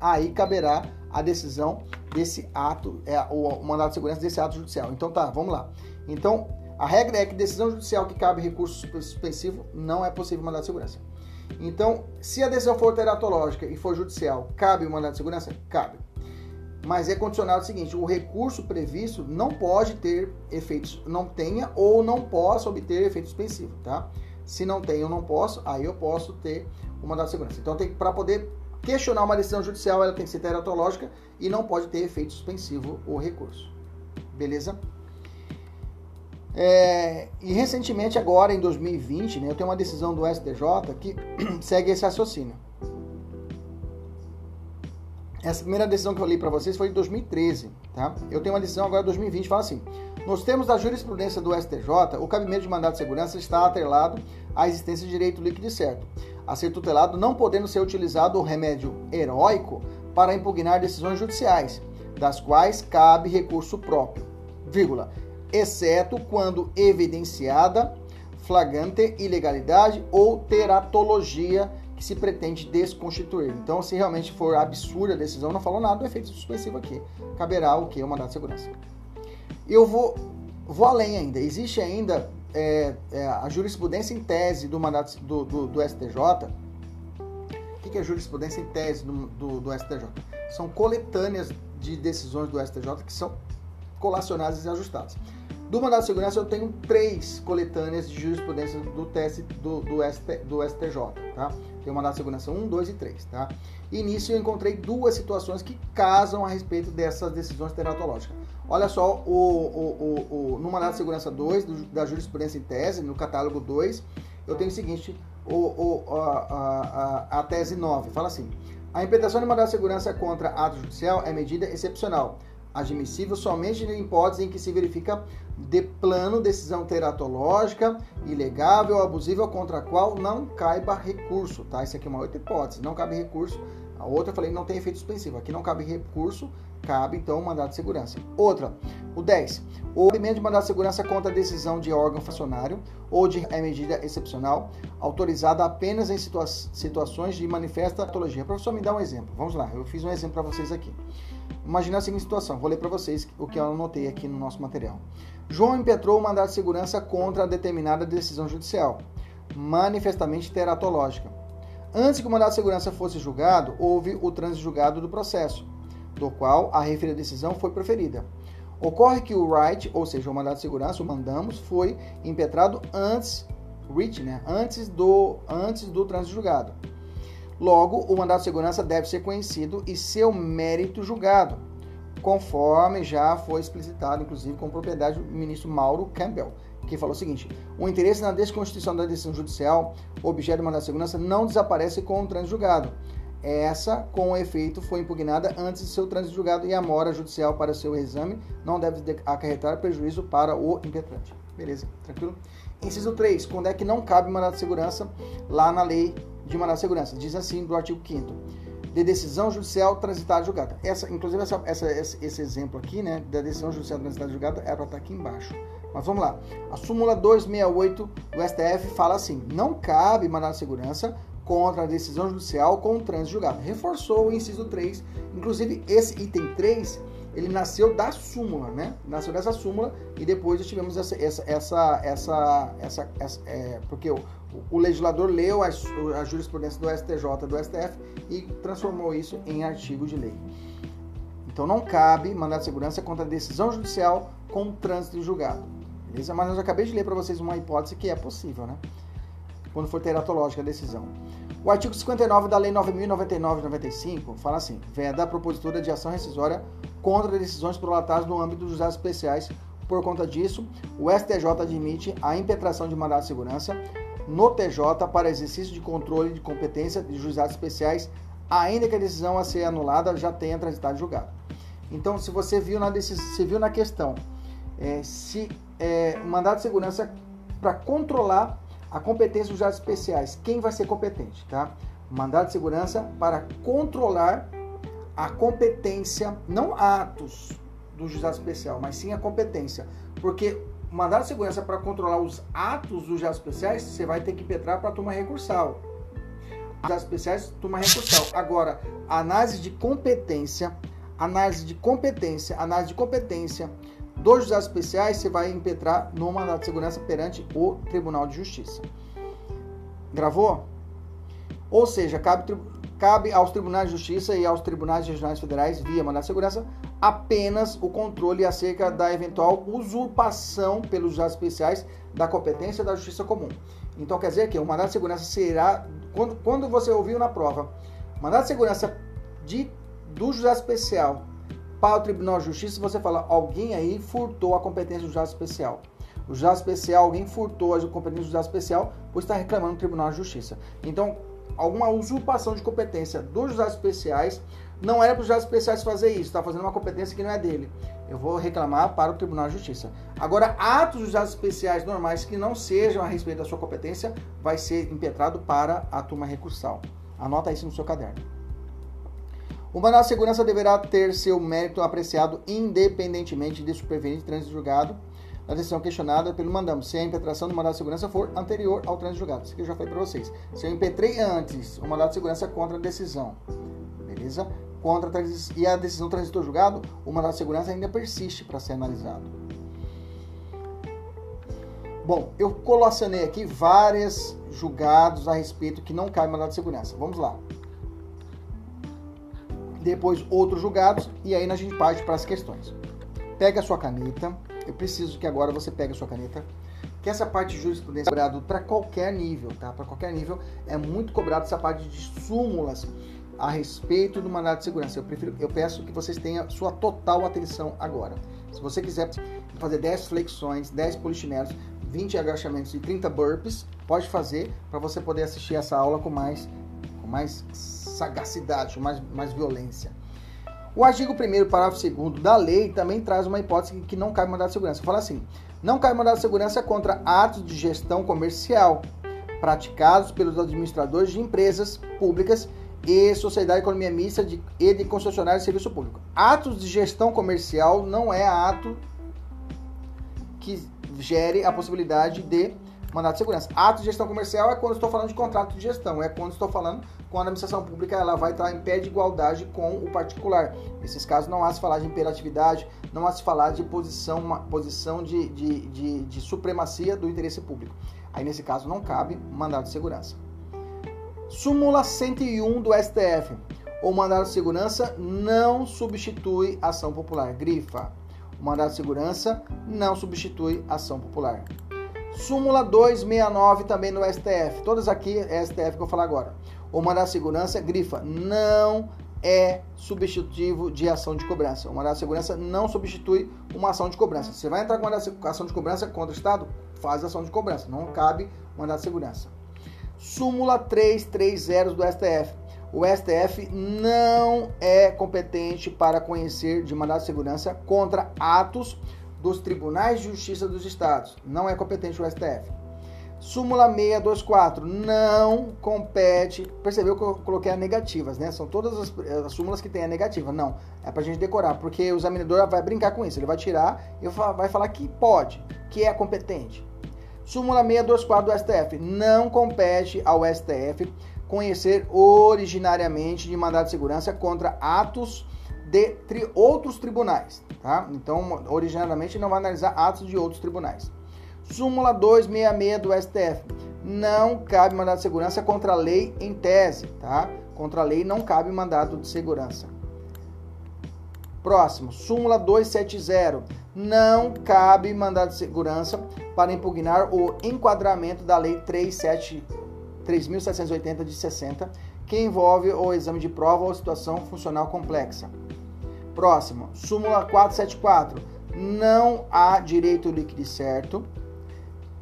aí caberá a decisão desse ato, é, o mandado de segurança desse ato judicial. Então tá, vamos lá. Então, a regra é que decisão judicial que cabe recurso suspensivo não é possível mandado de segurança. Então, se a decisão for teratológica e for judicial, cabe o mandado de segurança? Cabe. Mas é condicionado o seguinte: o recurso previsto não pode ter efeitos, não tenha ou não possa obter efeito suspensivo, tá? Se não tem ou não posso, aí eu posso ter o mandado de segurança. Então, para poder questionar uma decisão judicial, ela tem que ser teratológica e não pode ter efeito suspensivo o recurso. Beleza? É, e recentemente, agora em 2020, né, eu tenho uma decisão do STJ que segue esse raciocínio. Essa primeira decisão que eu li para vocês foi em 2013, tá? Eu tenho uma decisão agora em 2020, fala assim: nos termos da jurisprudência do STJ, o cabimento de mandado de segurança está atrelado à existência de direito líquido e certo, a ser tutelado não podendo ser utilizado o remédio heróico para impugnar decisões judiciais, das quais cabe recurso próprio, vírgula, exceto quando evidenciada flagrante ilegalidade ou teratologia que se pretende desconstituir. Então, se realmente for absurda a decisão, não falou nada do efeito suspensivo aqui. Caberá o que? O mandado de segurança. Eu vou, vou além ainda. Existe ainda é, é, a jurisprudência em tese do mandato do, do, do STJ. O que é jurisprudência em tese do, do, do STJ? São coletâneas de decisões do STJ que são colacionadas e ajustadas. Do mandado de segurança eu tenho três coletâneas de jurisprudência do do, do, ST, do STJ, tá? Tem o mandado de segurança 1, 2 e 3, tá? E nisso eu encontrei duas situações que casam a respeito dessas decisões teratológicas. Olha só, o, o, o, no mandado de segurança 2, do, da jurisprudência em tese, no catálogo 2, eu tenho o seguinte, o, a, a, a tese 9, fala assim, a implementação de mandado de segurança contra ato judicial é medida excepcional, admissível somente em hipótese em que se verifica de plano decisão teratológica, ilegável ou abusiva contra a qual não caiba recurso, tá? Isso aqui é uma outra hipótese, não cabe recurso. A outra eu falei não tem efeito suspensivo. Aqui não cabe recurso, cabe então o mandado de segurança. Outra, o 10. O cabimento de mandado de segurança contra a decisão de órgão funcionário ou de medida excepcional, autorizada apenas em situa situações de manifesta patologia. Professor, me dá um exemplo. Vamos lá, eu fiz um exemplo para vocês aqui. Imagina a seguinte situação, vou ler para vocês o que eu anotei aqui no nosso material. João impetrou o mandado de segurança contra determinada decisão judicial, manifestamente teratológica. Antes que o mandado de segurança fosse julgado, houve o trânsito julgado do processo, do qual a referida decisão foi proferida. Ocorre que o right, ou seja, o mandado de segurança, o mandamos, foi impetrado antes, writ, né, antes do antes do trânsito julgado. Logo, o mandado de segurança deve ser conhecido e seu mérito julgado, conforme já foi explicitado, inclusive, com propriedade do ministro Mauro Campbell, que falou o seguinte: o interesse na desconstituição da decisão judicial, objeto do mandado de segurança, não desaparece com o trânsito julgado. Essa, com efeito, foi impugnada antes de seu trânsito julgado e a mora judicial para seu exame não deve acarretar prejuízo para o impetrante. Beleza, tranquilo? Inciso 3. Quando é que não cabe mandado de segurança lá na lei de mandado de segurança. Diz assim do artigo 5 de decisão judicial transitada julgada. Essa, inclusive, essa, essa, esse exemplo aqui, né, da decisão judicial transitada julgada, é para estar aqui embaixo. Mas vamos lá. A súmula 268 do STF fala assim: não cabe mandado de segurança contra a decisão judicial com o trânsito julgado. Reforçou o inciso 3. Inclusive, esse item 3 ele nasceu da súmula, né? Nasceu dessa súmula e depois tivemos essa, essa, essa, essa, essa, essa é, porque o, o legislador leu a, a, jurisprudência do STJ, do STF e transformou isso em artigo de lei. Então não cabe mandado de segurança contra a decisão judicial com trânsito julgado. Beleza? Mas eu acabei de ler para vocês uma hipótese que é possível, né? Quando for teratológica a decisão. O artigo 59 da Lei 9.099-95 fala assim: veda a propositura de ação rescisória contra decisões prolatadas no âmbito dos atos especiais. Por conta disso, o STJ admite a impetração de mandado de segurança no TJ para exercício de controle de competência de juizados especiais, ainda que a decisão a ser anulada já tenha transitado julgado. Então, se você viu na, você viu na questão, é, se é, mandado de segurança para controlar a competência dos juizados especiais. Quem vai ser competente, tá? Mandado de segurança para controlar a competência, não atos do juizado especial, mas sim a competência. Porque mandado de segurança para controlar os atos dos jatos especiais, você vai ter que impetrar para a turma recursal. Jatos especiais, turma recursal. Agora, análise de competência, análise de competência, análise de competência dos jatos especiais, você vai impetrar no mandado de segurança perante o Tribunal de Justiça. Gravou? Ou seja, cabe, cabe aos tribunais de justiça e aos tribunais regionais federais, via mandado de segurança, apenas o controle acerca da eventual usurpação pelos juizados especiais da competência da justiça comum. Então quer dizer que o mandado de segurança será, quando, quando você ouviu na prova, mandado de segurança de, do juizado especial para o Tribunal de Justiça, você fala, alguém aí furtou a competência do juizado especial. O juizado especial, alguém furtou a competência do juizado especial, pois está reclamando no Tribunal de Justiça. Então, alguma usurpação de competência dos juizados especiais, não era para os juizados especiais fazer isso, está fazendo uma competência que não é dele. Eu vou reclamar para o Tribunal de Justiça. Agora, atos dos juizados especiais normais que não sejam a respeito da sua competência, vai ser impetrado para a turma recursal. Anota isso no seu caderno. O mandado de segurança deverá ter seu mérito apreciado independentemente de superveniente trânsito julgado na decisão questionada pelo mandamo, se a impetração do mandado de segurança for anterior ao trânsito julgado. Isso aqui eu já falei para vocês. Se eu impetrei antes o mandado de segurança contra a decisão, beleza? Contra a e a decisão transitor julgado, o mandado de segurança ainda persiste para ser analisado. Bom, eu colacionei aqui vários julgados a respeito que não cai mandado de segurança. Vamos lá. Depois outros julgados e aí a gente parte para as questões. Pega a sua caneta, eu preciso que agora você pegue a sua caneta, que essa parte de jurisprudência é cobrado para qualquer nível, tá? Para qualquer nível é muito cobrado essa parte de súmulas a respeito do mandado de segurança. Eu prefiro, eu peço que vocês tenham sua total atenção agora. Se você quiser fazer 10 flexões, 10 polichinelos, 20 agachamentos e 30 burpees, pode fazer para você poder assistir essa aula com mais com mais sagacidade, mais, mais violência. O artigo 1 parágrafo 2 da lei também traz uma hipótese que não cai mandado de segurança. Fala assim: não cai mandado de segurança contra atos de gestão comercial praticados pelos administradores de empresas públicas e sociedade de economia mista de, e de concessionários de serviço público. Atos de gestão comercial não é ato que gere a possibilidade de mandado de segurança. Ato de gestão comercial é quando estou falando de contrato de gestão, é quando estou falando quando a administração pública ela vai estar em pé de igualdade com o particular. Nesses casos não há se falar de imperatividade, não há se falar de posição, uma posição de, de, de, de supremacia do interesse público. Aí nesse caso não cabe mandado de segurança. Súmula 101 do STF. O mandado de segurança não substitui ação popular. Grifa. O mandado de segurança não substitui ação popular. Súmula 269 também no STF. Todas aqui é STF que eu vou falar agora. O mandado de segurança grifa não é substitutivo de ação de cobrança. O mandado de segurança não substitui uma ação de cobrança. Você vai entrar com uma ação de cobrança contra o Estado? Faz ação de cobrança. Não cabe mandado de segurança. Súmula 330 do STF. O STF não é competente para conhecer de mandado de segurança contra atos dos tribunais de justiça dos estados. Não é competente o STF. Súmula 624 não compete. Percebeu que eu coloquei as negativas, né? São todas as, as súmulas que tem a negativa. Não, é pra gente decorar, porque o examinador vai brincar com isso. Ele vai tirar e vai falar que pode, que é competente. Súmula 624 do STF não compete ao STF conhecer originariamente de mandado de segurança contra atos de tri, outros tribunais, tá? Então, originariamente não vai analisar atos de outros tribunais. Súmula 266 do STF. Não cabe mandado de segurança contra a lei em tese, tá? Contra a lei não cabe mandado de segurança. Próximo, súmula 270. Não cabe mandado de segurança para impugnar o enquadramento da lei 37 3780 de 60, que envolve o exame de prova ou situação funcional complexa. Próximo, súmula 474. Não há direito líquido certo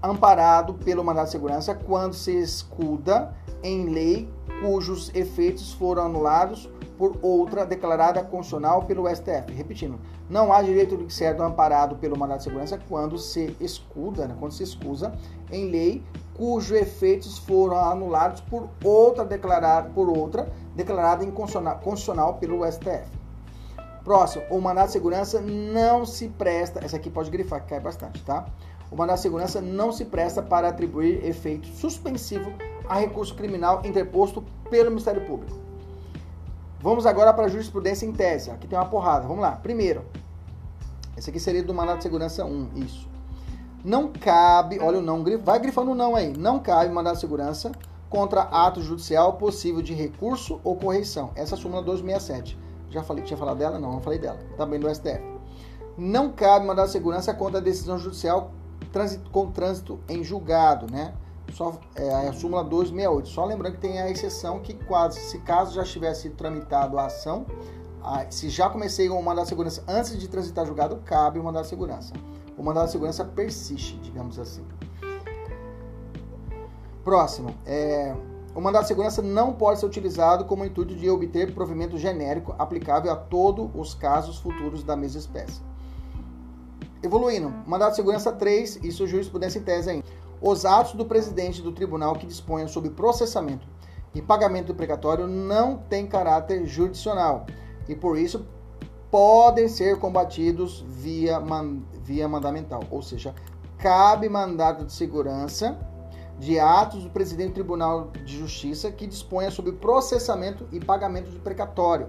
amparado pelo mandado de segurança quando se escuda em lei cujos efeitos foram anulados por outra declarada constitucional pelo STF. Repetindo, não há direito líquido certo amparado pelo mandado de segurança quando se escuda, né, quando se escusa em lei cujos efeitos foram anulados por outra declarada por outra declarada inconstitucional pelo STF. Próximo, o mandado de segurança não se presta, essa aqui pode grifar que cai bastante, tá? o mandado de segurança não se presta para atribuir efeito suspensivo a recurso criminal interposto pelo Ministério Público. Vamos agora para a jurisprudência em tese. Aqui tem uma porrada. Vamos lá. Primeiro, esse aqui seria do mandado de segurança 1. Isso. Não cabe, olha o não, vai grifando o não aí. Não cabe mandado de segurança contra ato judicial possível de recurso ou correição. Essa é a súmula 267. Já falei, tinha falado dela? Não, não falei dela. Também do STF. Não cabe mandado de segurança contra a decisão judicial com trânsito em julgado, né? Só, é a súmula 268. Só lembrando que tem a exceção que quase, se caso já tivesse tramitado a ação, se já comecei o mandado de segurança antes de transitar julgado, cabe o mandado de segurança. O mandado de segurança persiste, digamos assim. Próximo. É, o mandado de segurança não pode ser utilizado como intuito de obter provimento genérico aplicável a todos os casos futuros da mesma espécie. Evoluindo, mandado de segurança 3, isso jurisprudência em tese ainda. Os atos do presidente do tribunal que disponham sobre processamento e pagamento do precatório não têm caráter jurisdicional e por isso podem ser combatidos via, man, via mandamental, ou seja, cabe mandado de segurança de atos do presidente do Tribunal de Justiça que disponha sobre processamento e pagamento de precatório,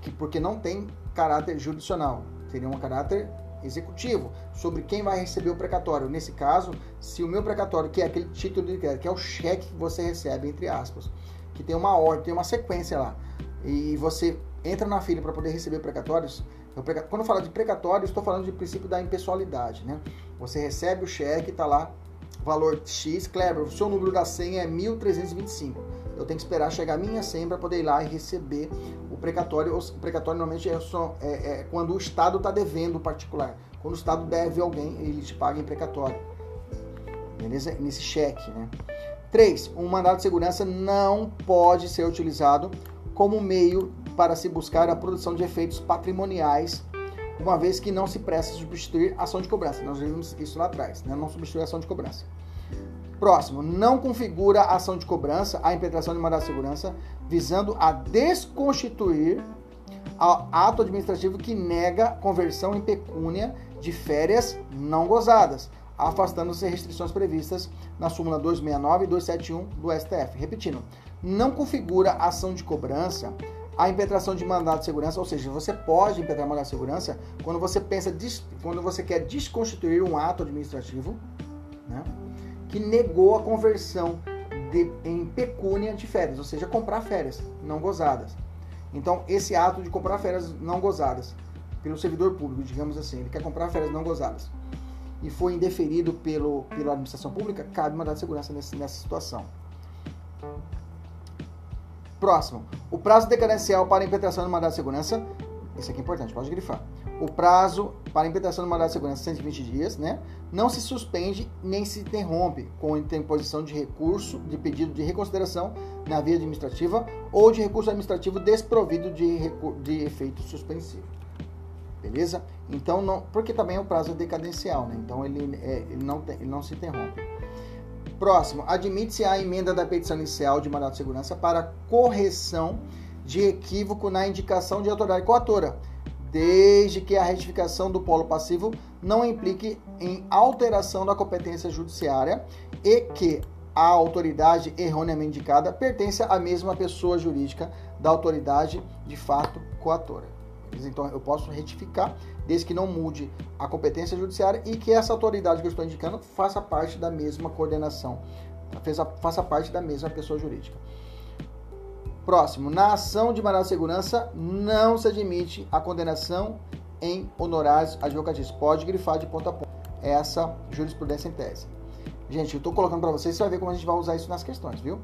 que porque não tem caráter jurisdicional, teria um caráter executivo sobre quem vai receber o precatório. Nesse caso, se o meu precatório, que é aquele título de crédito, que é o cheque que você recebe, entre aspas, que tem uma ordem, tem uma sequência lá, e você entra na fila para poder receber precatórios, quando eu falo de precatório, estou falando de princípio da impessoalidade, né? Você recebe o cheque, está lá, valor X, Kleber, o seu número da senha é 1325. Eu tenho que esperar chegar a minha senha para poder ir lá e receber o precatório. O precatório normalmente é, só, é, é quando o Estado está devendo o particular. Quando o Estado deve alguém, ele te paga em precatório. Beleza? Nesse cheque, né? 3. Um mandado de segurança não pode ser utilizado como meio para se buscar a produção de efeitos patrimoniais, uma vez que não se presta substituir ação de cobrança. Nós vimos isso lá atrás, né? não substituir ação de cobrança. Próximo, não configura a ação de cobrança a impetração de mandado de segurança visando a desconstituir ato administrativo que nega conversão em pecúnia de férias não gozadas, afastando-se restrições previstas na súmula 269 e 271 do STF. Repetindo, não configura ação de cobrança a impetração de mandado de segurança, ou seja, você pode impetrar mandado de segurança quando você pensa, quando você quer desconstituir um ato administrativo, né? que negou a conversão de, em pecúnia de férias, ou seja, comprar férias não gozadas. Então, esse ato de comprar férias não gozadas pelo servidor público, digamos assim, ele quer comprar férias não gozadas e foi indeferido pelo, pela administração pública, cabe mandado de segurança nesse, nessa situação. Próximo. O prazo decadencial para impetração do mandado de segurança, isso aqui é importante, pode grifar o prazo para impetração do mandado de segurança 120 dias, né? Não se suspende nem se interrompe com interposição de recurso de pedido de reconsideração na via administrativa ou de recurso administrativo desprovido de, de efeito suspensivo. Beleza? Então, não, porque também o prazo é decadencial, né? Então ele, é, ele, não, ele não se interrompe. Próximo, admite-se a emenda da petição inicial de mandado de segurança para correção de equívoco na indicação de autoridade coatora desde que a retificação do polo passivo não implique em alteração da competência judiciária e que a autoridade erroneamente indicada pertence à mesma pessoa jurídica da autoridade de fato coatora. Então eu posso retificar desde que não mude a competência judiciária e que essa autoridade que eu estou indicando faça parte da mesma coordenação, faça parte da mesma pessoa jurídica. Próximo, na ação de mandado de segurança não se admite a condenação em honorários advocatícios. Pode grifar de ponta a ponta essa jurisprudência em tese. Gente, eu estou colocando para vocês, você vai ver como a gente vai usar isso nas questões, viu?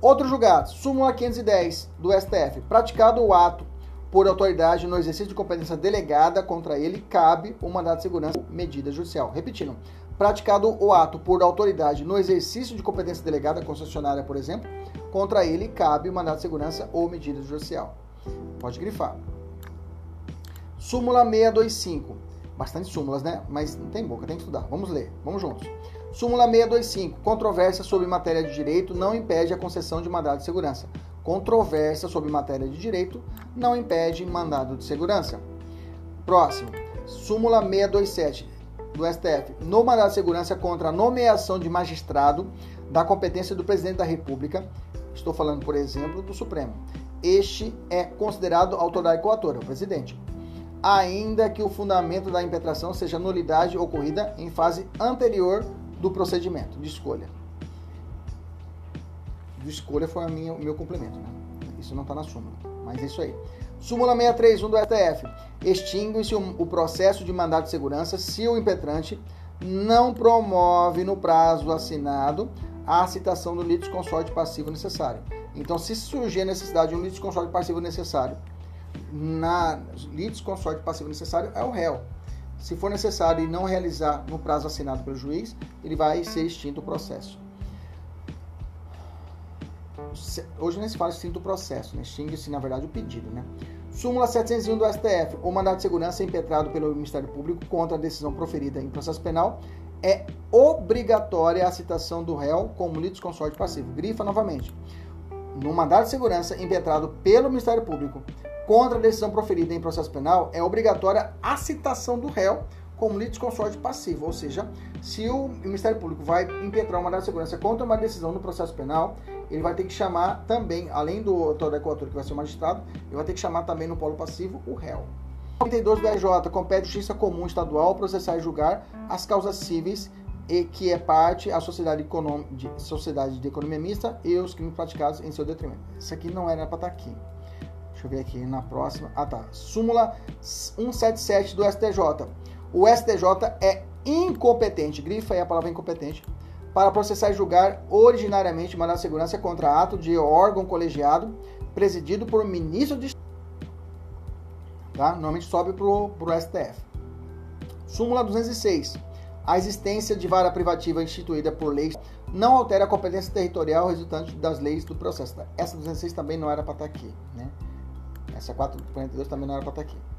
Outro julgado, súmula 510 do STF. Praticado o ato por autoridade no exercício de competência delegada contra ele, cabe o mandado de segurança ou medida judicial. Repetindo, praticado o ato por autoridade no exercício de competência delegada concessionária, por exemplo, contra ele cabe o mandado de segurança ou medida judicial. Pode grifar. Súmula 625. Bastante súmulas, né? Mas não tem boca, tem que estudar. Vamos ler, vamos juntos. Súmula 625. Controvérsia sobre matéria de direito não impede a concessão de mandado de segurança. Controvérsia sobre matéria de direito não impede mandado de segurança. Próximo. Súmula 627. do STF no mandado de segurança contra a nomeação de magistrado da competência do presidente da República, estou falando, por exemplo, do Supremo. Este é considerado autoridade coatora, o presidente, ainda que o fundamento da impetração seja nulidade ocorrida em fase anterior do procedimento de escolha. De escolha foi a minha, o meu complemento, né? Isso não está na súmula, mas é isso aí. Súmula 631 do STF. Extingue-se o processo de mandado de segurança se o impetrante não promove no prazo assinado a citação do litisconsorte passivo necessário. Então, se surgir a necessidade de um litisconsorte passivo necessário, na litisconsorte passivo necessário é o réu. Se for necessário e não realizar no prazo assinado pelo juiz, ele vai ser extinto o processo. Hoje não se fala extinto o processo, né? extingue-se na verdade o pedido. Né? Súmula 701 do STF. O mandado de segurança impetrado pelo Ministério Público contra a decisão proferida em processo penal é obrigatória a citação do réu como litisconsorte passivo. Grifa novamente. No mandado de segurança impetrado pelo Ministério Público contra a decisão proferida em processo penal, é obrigatória a citação do réu como litisconsorte passivo, ou seja, se o Ministério Público vai impetrar uma mandado de segurança contra uma decisão no processo penal, ele vai ter que chamar também, além do autor da coatura que vai ser o magistrado, ele vai ter que chamar também no polo passivo o réu. 32 do RJ compete justiça comum estadual processar e julgar as causas cíveis e que é parte a sociedade, de, sociedade de economia mista e os crimes praticados em seu detrimento. Isso aqui não era para estar tá aqui. Deixa eu ver aqui na próxima. Ah tá. Súmula 177 do STJ. O STJ é incompetente, grifa aí a palavra incompetente, para processar e julgar originariamente mandado de segurança contra ato de órgão colegiado presidido por ministro de tá? Normalmente sobe para o STF. Súmula 206. A existência de vara privativa instituída por lei não altera a competência territorial resultante das leis do processo. Essa 206 também não era para estar tá aqui, né? Essa 442 também não era para estar tá aqui.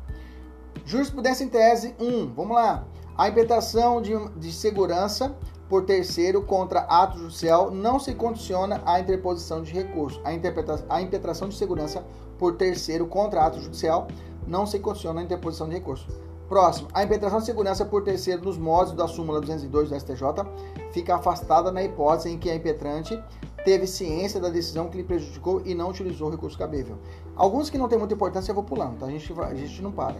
Jurisprudência em tese 1. Vamos lá. A impetração de, de segurança por terceiro contra ato judicial não se condiciona à interposição de recurso. A, a impetração de segurança por terceiro contra ato judicial não se condiciona à interposição de recurso. Próximo, a impetração de segurança por terceiro nos modos da súmula 202 do STJ fica afastada na hipótese em que a impetrante teve ciência da decisão que lhe prejudicou e não utilizou o recurso cabível. Alguns que não têm muita importância eu vou pulando, tá? A gente, a gente não para.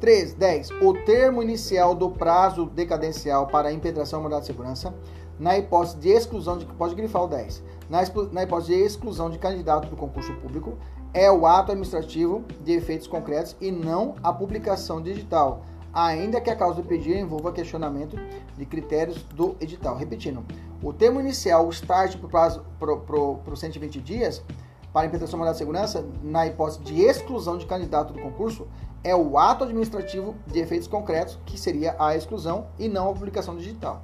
3. 10. O termo inicial do prazo decadencial para a impetração mandado de segurança, na hipótese de exclusão de. Pode grifar o 10. Na, na hipótese de exclusão de candidato do concurso público, é o ato administrativo de efeitos concretos e não a publicação digital, ainda que a causa do pedido envolva questionamento de critérios do edital. Repetindo, o termo inicial, o start para os 120 dias, para a implementação da segurança, na hipótese de exclusão de candidato do concurso, é o ato administrativo de efeitos concretos, que seria a exclusão, e não a publicação digital.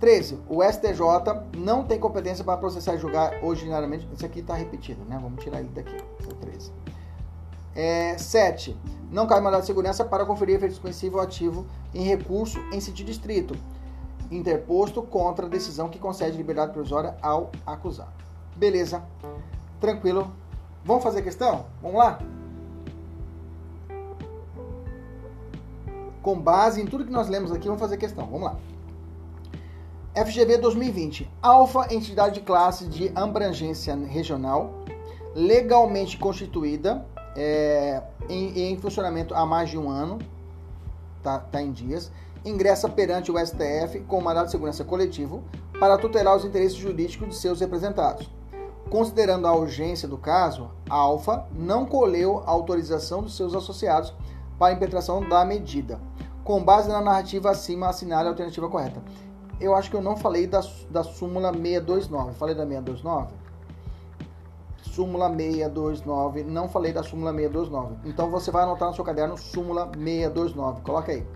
13. O STJ não tem competência para processar e julgar ordinariamente. Isso aqui está repetido, né? Vamos tirar ele daqui. O 13. É, 7. Não cabe mandado de segurança para conferir efeito suspensivo ativo em recurso em sentido estrito, interposto contra a decisão que concede liberdade provisória ao acusado. Beleza. Tranquilo. Vamos fazer questão? Vamos lá? Com base em tudo que nós lemos aqui, vamos fazer questão. Vamos lá. FGV 2020. Alfa, entidade de classe de abrangência regional, legalmente constituída, é, em, em, funcionamento há mais de um ano, tá, tá em dias, ingressa perante o STF com mandado de segurança coletivo para tutelar os interesses jurídicos de seus representados. Considerando a urgência do caso, a Alfa não colheu a autorização dos seus associados para a impetração da medida, com base na narrativa acima assinale a alternativa correta eu acho que eu não falei da, da súmula 629. Falei da 629? Súmula 629. Não falei da súmula 629. Então você vai anotar no seu caderno súmula 629. Coloca aí.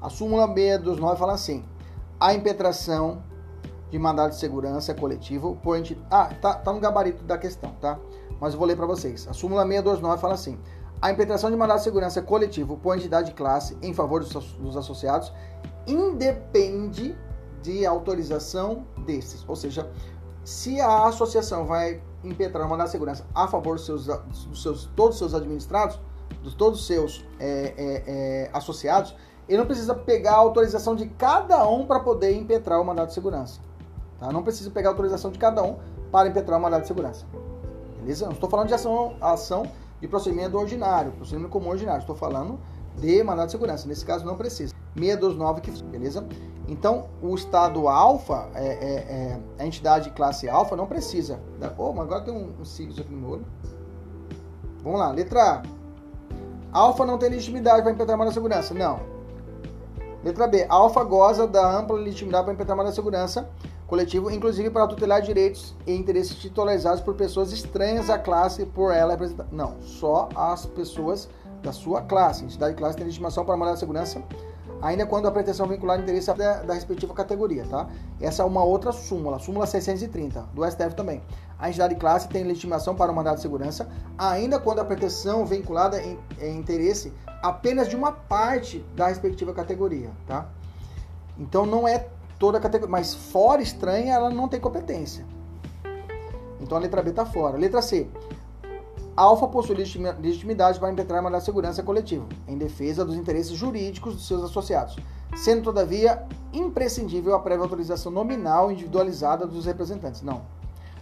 A súmula 629 fala assim: a impetração de mandado de segurança coletivo por entidade. Ah, tá, tá no gabarito da questão, tá? Mas eu vou ler para vocês. A súmula 629 fala assim: a impetração de mandado de segurança coletivo por entidade de classe em favor dos, dos associados independe de autorização desses. Ou seja, se a associação vai impetrar uma mandado de segurança a favor dos seus, dos seus todos os seus administrados, de todos os seus é, é, é, associados, ele não precisa pegar a autorização de cada um para poder impetrar o mandado de segurança. Tá? Não precisa pegar a autorização de cada um para impetrar o mandado de segurança. Beleza? Não estou falando de ação, ação de procedimento ordinário, procedimento comum ordinário. Estou falando de mandado de segurança. Nesse caso, não precisa. 629 que beleza? Então, o estado alfa, é, é, é, a entidade classe alfa não precisa. Oh, mas agora tem um, um signos aqui no olho. Vamos lá, letra A. Alfa não tem legitimidade para impetrar mandado de segurança. Não. Letra B. Alfa goza da ampla legitimidade para impetrar mandado de segurança coletivo, inclusive para tutelar direitos e interesses titularizados por pessoas estranhas à classe por ela representada. Não, só as pessoas da sua classe. Entidade de classe tem legitimação para mandar de segurança, ainda quando a pretensão vincular interesse da, da, respectiva categoria, tá? Essa é uma outra súmula, súmula 630, do STF também. A entidade de classe tem legitimação para o mandado de segurança, ainda quando a pretensão vinculada em, em interesse apenas de uma parte da respectiva categoria, tá? Então não é toda a categoria, mas fora estranha ela não tem competência. Então a letra B está fora. Letra C. Alfa possui legitimidade para impetrar de segurança coletivo, em defesa dos interesses jurídicos dos seus associados, sendo, todavia, imprescindível a prévia autorização nominal individualizada dos representantes. Não.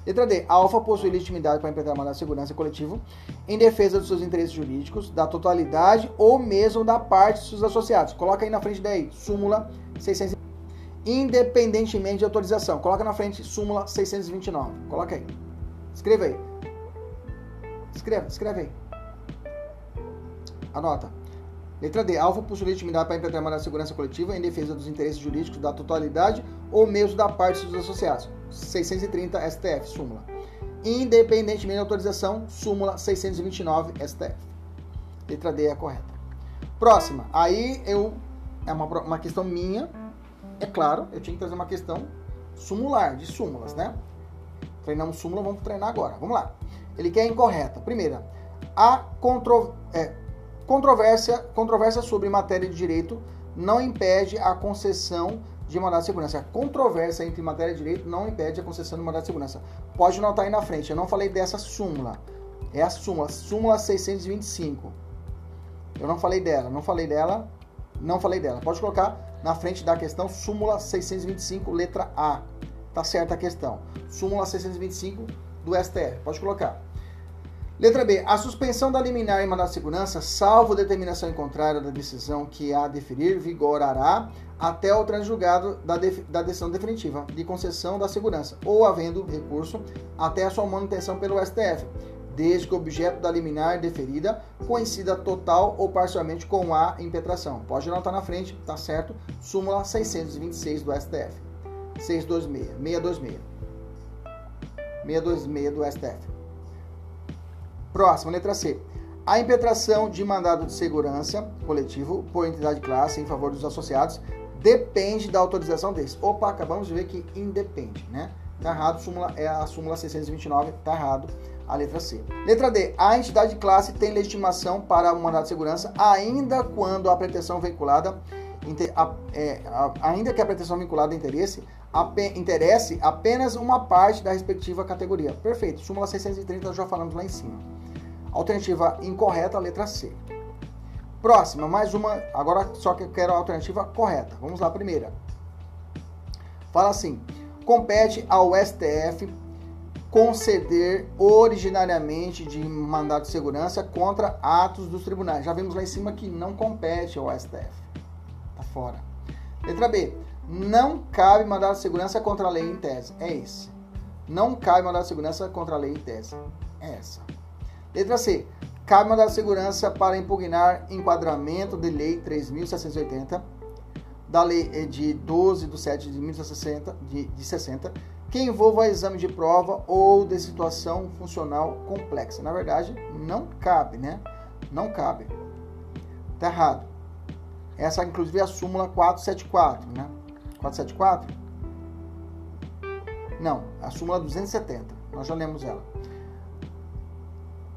Letra D. Alfa possui legitimidade para impetrar de segurança coletivo em defesa dos seus interesses jurídicos, da totalidade ou mesmo da parte de seus associados. Coloca aí na frente daí, súmula 600 independentemente de autorização. Coloca na frente súmula 629. Coloca aí. Escreva aí. Escreva, escreve aí. Anota. Letra D. Alfa possui legitimidade para implementar uma segurança coletiva em defesa dos interesses jurídicos da totalidade ou mesmo da parte dos associados. 630 STF, súmula. Independentemente de autorização, súmula 629 STF. Letra D é a correta. Próxima. Aí eu. É uma, uma questão minha, é claro, eu tinha que trazer uma questão sumular, de súmulas, né? Treinamos súmula, vamos treinar agora. Vamos lá. Ele quer incorreta. Primeira, a contro, é, controvérsia, controvérsia sobre matéria de direito não impede a concessão de mandado de segurança. A controvérsia entre matéria de direito não impede a concessão de mandado de segurança. Pode notar aí na frente, eu não falei dessa súmula. É a súmula, súmula 625. Eu não falei dela, não falei dela, não falei dela. Pode colocar na frente da questão súmula 625, letra A. Tá certa a questão. Súmula 625 do STF. Pode colocar. Letra B. A suspensão da liminar em mandado de segurança, salvo determinação em contrário da decisão que a deferir, vigorará até o transjulgado da, da decisão definitiva de concessão da segurança, ou havendo recurso até a sua manutenção pelo STF desde que o objeto da liminar deferida coincida total ou parcialmente com a impetração. Pode anotar na frente, tá certo? Súmula 626 do STF. 626, 626. 626 do STF. Próxima, letra C. A impetração de mandado de segurança coletivo por entidade classe em favor dos associados depende da autorização deles. Opa, acabamos de ver que independe, né? Tá errado, súmula, é a súmula 629, tá errado a letra C. Letra D. A entidade de classe tem legitimação para o mandado de segurança ainda quando a pretensão vinculada é, ainda que a pretensão vinculada a interesse interesse apenas uma parte da respectiva categoria. Perfeito. Súmula 630 já falamos lá em cima. Alternativa incorreta, letra C. Próxima, mais uma. Agora só que eu quero a alternativa correta. Vamos lá, primeira. Fala assim: compete ao STF conceder originariamente de mandato de segurança contra atos dos tribunais. Já vimos lá em cima que não compete ao STF. Tá fora. Letra B. Não cabe mandado de segurança contra a lei em tese. É esse. Não cabe mandado de segurança contra a lei em tese. É essa. Letra C. Cabe mandado de segurança para impugnar enquadramento de lei 3.780 da lei de 12 de 7 de 1960 de, de 60 que envolva exame de prova ou de situação funcional complexa. Na verdade, não cabe, né? Não cabe. Tá errado. Essa, inclusive, é a súmula 474, né? 474? Não, a súmula 270. Nós já lemos ela.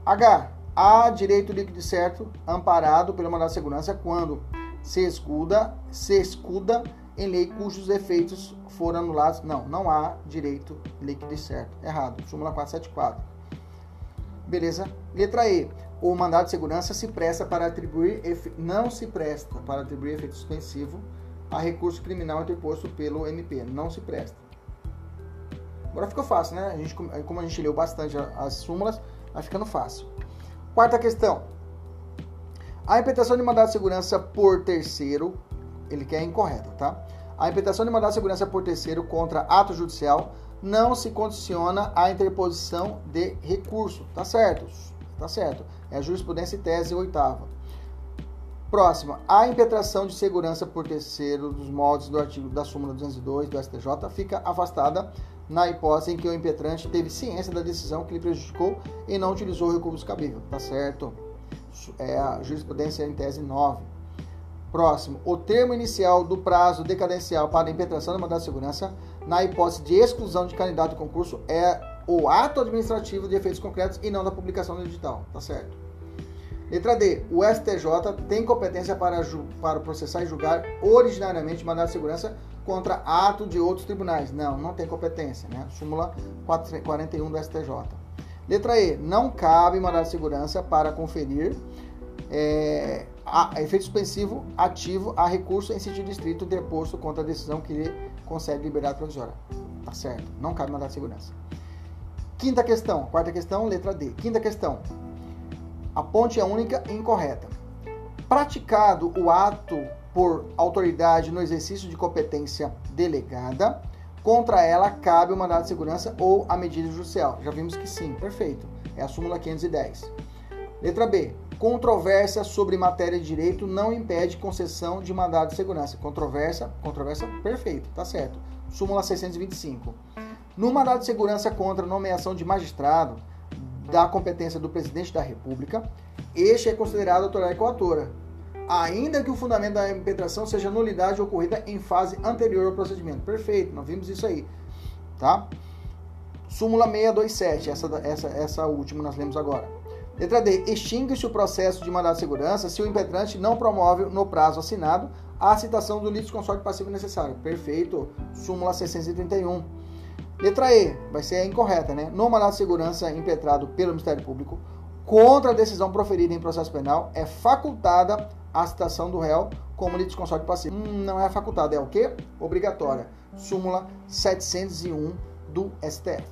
H. Há direito líquido certo amparado pelo mandado de segurança quando se escuda, se escuda em lei cujos efeitos foram anulados. Não, não há direito líquido e certo. Errado. Súmula 474. Beleza? Letra E. o mandado de segurança se presta para atribuir não se presta para atribuir efeito suspensivo a recurso criminal interposto pelo MP, não se presta. Agora ficou fácil, né? A gente, como a gente leu bastante as súmulas, vai ficando fácil. Quarta questão. A impetração de mandado de segurança por terceiro, ele quer incorreta, tá? A impetração de mandado de segurança por terceiro contra ato judicial não se condiciona à interposição de recurso, tá certo? Tá certo. É a jurisprudência e tese oitava. Próxima. A impetração de segurança por terceiro dos modos do artigo da súmula 202 do STJ fica afastada na hipótese em que o impetrante teve ciência da decisão que lhe prejudicou e não utilizou o recurso cabível. Tá certo? É a jurisprudência em tese 9. Próximo. O termo inicial do prazo decadencial para a impetração da mandado de segurança, na hipótese de exclusão de candidato do concurso, é o ato administrativo de efeitos concretos e não da publicação no digital. Tá certo? Letra D. O STJ tem competência para, para processar e julgar originariamente mandado de segurança contra ato de outros tribunais. Não, não tem competência, né? Súmula 41 do STJ. Letra E. Não cabe mandado de segurança para conferir é, a, efeito suspensivo ativo a recurso em sentido estrito deposto contra a decisão que lhe concede liberdade provisória. Tá certo? Não cabe mandado de segurança. Quinta questão, quarta questão, letra D. Quinta questão. A ponte é única e incorreta. Praticado o ato por autoridade no exercício de competência delegada, contra ela cabe o mandado de segurança ou a medida judicial. Já vimos que sim, perfeito. É a súmula 510. Letra B. Controvérsia sobre matéria de direito não impede concessão de mandado de segurança. Controvérsia, controvérsia, perfeito, tá certo. Súmula 625. No mandado de segurança contra nomeação de magistrado da competência do presidente da República, este é considerado autoridade coatora ainda que o fundamento da impetração seja nulidade ocorrida em fase anterior ao procedimento. Perfeito, nós vimos isso aí, tá? Súmula 627, essa, essa, essa última nós lemos agora. Letra D. Extingue-se o processo de mandado de segurança se o impetrante não promove no prazo assinado a citação do litígio consórcio passivo necessário. Perfeito. Súmula 631. Letra E. Vai ser incorreta, né? No mandado de segurança impetrado pelo Ministério Público contra a decisão proferida em processo penal é facultada a citação do réu como litisconsórcio passivo. Hum, não é facultada, é o quê? Obrigatória. Súmula 701 do STF.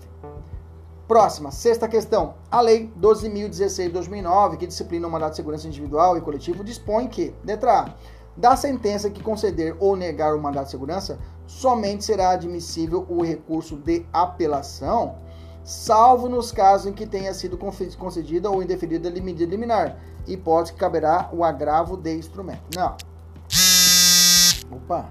Próxima, sexta questão. A Lei 12.016 de 2009, que disciplina o mandato de segurança individual e coletivo, dispõe que, letra A, da sentença que conceder ou negar o mandato de segurança, somente será admissível o recurso de apelação, salvo nos casos em que tenha sido concedida ou indeferida medida liminar, hipótese que caberá o agravo de instrumento. Não. Opa.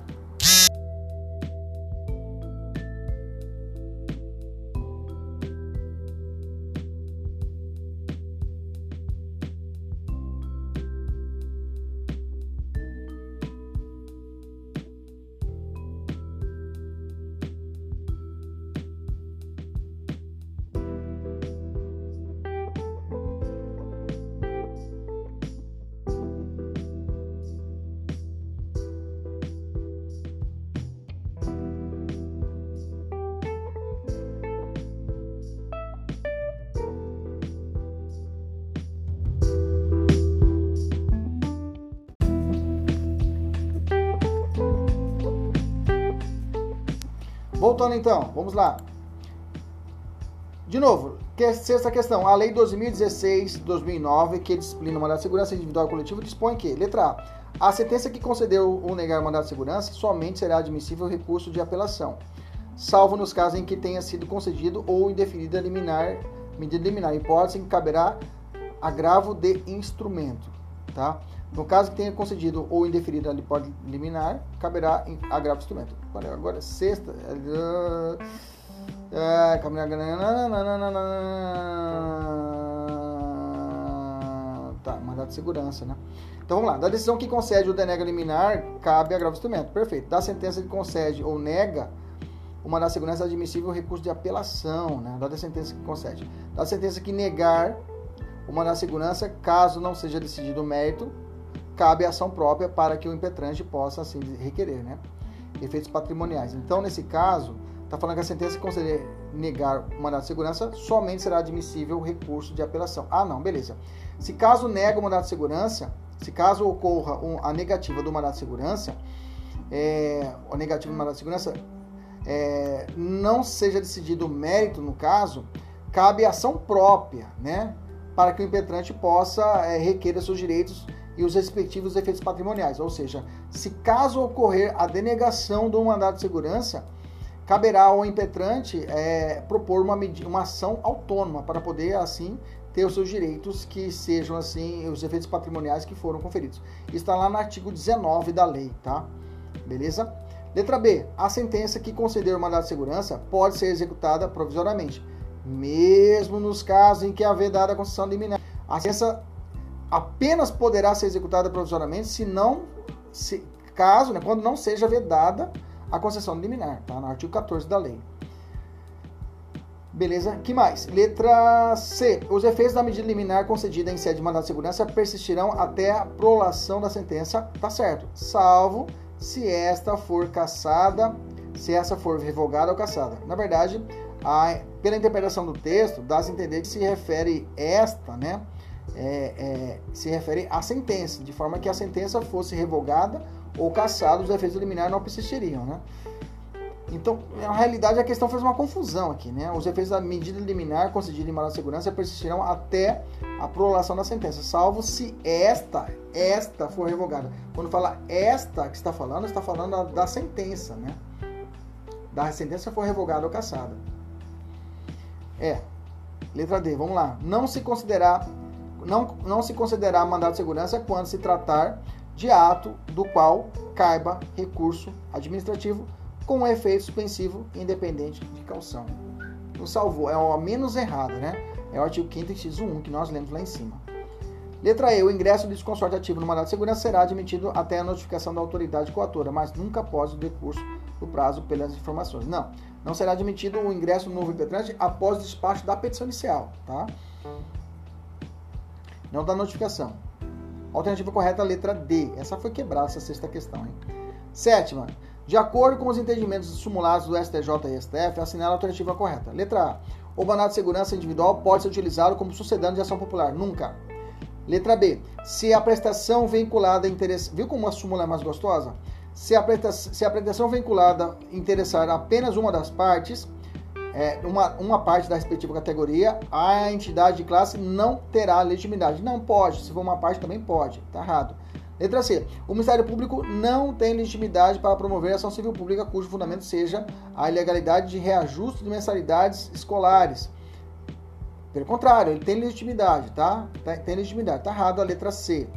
Então, vamos lá. De novo, que, sexta questão. A Lei 2016-2009, que disciplina o mandato de segurança individual e coletivo, dispõe que, letra A, a sentença que concedeu ou negar o mandato de segurança somente será admissível recurso de apelação, salvo nos casos em que tenha sido concedido ou indeferida liminar, medida liminar, hipótese em que caberá agravo de instrumento, tá? No caso que tenha concedido ou indeferido a hipótese liminar, caberá agravo de instrumento. Agora, agora sexta. É, tá, mandado de segurança, né? Então vamos lá. Da decisão que concede ou denega liminar, cabe agravo instrumento. Perfeito. Da sentença que concede ou nega o mandado de segurança é admissível o recurso de apelação, né? Da sentença que concede. Da sentença que negar o mandado de segurança, caso não seja decidido o mérito, cabe ação própria para que o impetrante possa assim requerer, né? Efeitos patrimoniais. Então, nesse caso, Está falando que a sentença que conceder negar o mandado de segurança somente será admissível o recurso de apelação. Ah, não, beleza. Se caso nega o mandado de segurança, se caso ocorra a negativa do mandado de segurança, é, a negativa do mandado de segurança, é, não seja decidido o mérito no caso, cabe ação própria, né? Para que o impetrante possa é, requerer seus direitos e os respectivos efeitos patrimoniais. Ou seja, se caso ocorrer a denegação do mandado de segurança, caberá ao impetrante é, propor uma, uma ação autônoma para poder, assim, ter os seus direitos que sejam, assim, os efeitos patrimoniais que foram conferidos. Está lá no artigo 19 da lei, tá? Beleza? Letra B. A sentença que conceder o mandado de segurança pode ser executada provisoriamente, mesmo nos casos em que haver dada a concessão liminar. A sentença apenas poderá ser executada provisoriamente se não, se, caso, né, quando não seja vedada a concessão liminar, tá? No artigo 14 da lei. Beleza? Que mais? Letra C. Os efeitos da medida liminar concedida em sede de mandado de segurança persistirão até a prolação da sentença, tá certo? Salvo se esta for cassada, se essa for revogada ou cassada. Na verdade, a, pela interpretação do texto, dá-se entender que se refere esta, né? É, é, se refere à sentença, de forma que a sentença fosse revogada ou cassado, os efeitos liminares não persistiriam, né? Então, na realidade, a questão faz uma confusão aqui, né? Os efeitos da medida liminar concedida em de segurança persistirão até a prolação da sentença, salvo se esta, esta for revogada. Quando fala esta que está falando, está falando da, da sentença, né? Da sentença for revogada ou cassada. É. Letra D, vamos lá. Não se considerar não, não se considerar mandado de segurança quando se tratar de ato do qual caiba recurso administrativo com efeito suspensivo independente de calção. Não salvou, é o menos errado, né? É o artigo 5 inciso 1 que nós lemos lá em cima. Letra E. O ingresso de consorte ativo no mandado de segurança será admitido até a notificação da autoridade coatora, mas nunca após o decurso do prazo pelas informações. Não, não será admitido o ingresso no novo impetrante após o despacho da petição inicial, tá? Não da notificação. Alternativa correta, letra D. Essa foi quebrada, essa sexta questão. Hein? Sétima. De acordo com os entendimentos simulados do STJ e STF, assinala a alternativa correta. Letra A. O mandado de segurança individual pode ser utilizado como sucedendo de ação popular. Nunca. Letra B. Se a prestação vinculada interessa... Viu como a súmula é mais gostosa? Se a, se a prestação vinculada interessar apenas uma das partes, é, uma, uma parte da respectiva categoria, a entidade de classe não terá legitimidade. Não pode, se for uma parte também pode, tá errado. Letra C. O Ministério Público não tem legitimidade para promover ação civil pública cujo fundamento seja a ilegalidade de reajuste de mensalidades escolares. Pelo contrário, ele tem legitimidade, tá? tá? Tem legitimidade. Tá errado a letra C.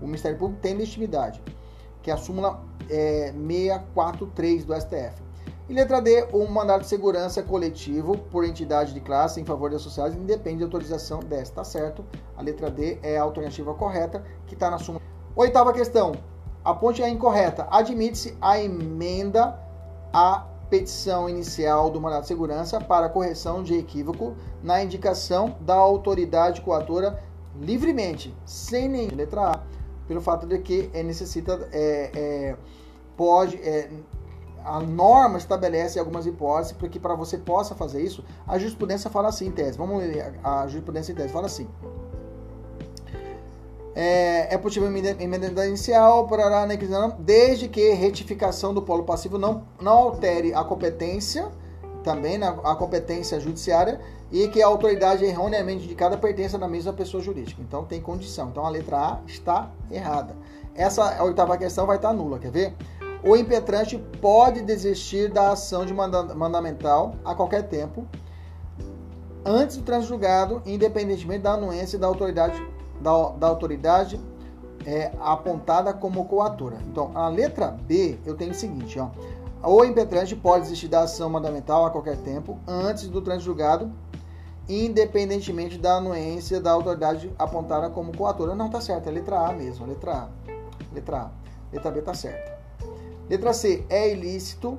O Ministério Público tem legitimidade, que é a súmula é, 643 do STF. E letra D, um mandado de segurança coletivo por entidade de classe em favor das sociais independe de autorização desta, tá certo? A letra D é a alternativa correta que está na súmula. Oitava questão, a ponte é incorreta. Admite-se a emenda à petição inicial do mandado de segurança para correção de equívoco na indicação da autoridade coatora livremente, sem nem letra A, pelo fato de que é necessita é, é, pode é, a norma estabelece algumas hipóteses para que para você possa fazer isso, a jurisprudência fala assim, tese. Vamos ler a jurisprudência em tese, fala assim. É, é possível emenda inicial para né, desde que retificação do polo passivo não, não altere a competência, também né, a competência judiciária, e que a autoridade erroneamente indicada pertença na mesma pessoa jurídica. Então tem condição. Então a letra A está errada. Essa oitava questão vai estar nula, quer ver? O impetrante pode desistir da ação de mandamental a qualquer tempo, antes do transjulgado, independentemente da anuência da autoridade, da, da autoridade é, apontada como coatora. Então, a letra B, eu tenho o seguinte, ó. O impetrante pode desistir da ação mandamental a qualquer tempo, antes do transjulgado, independentemente da anuência da autoridade apontada como coatora. Não, tá certo, é letra A mesmo, letra A. Letra A. Letra B tá certo. Letra C. É ilícito.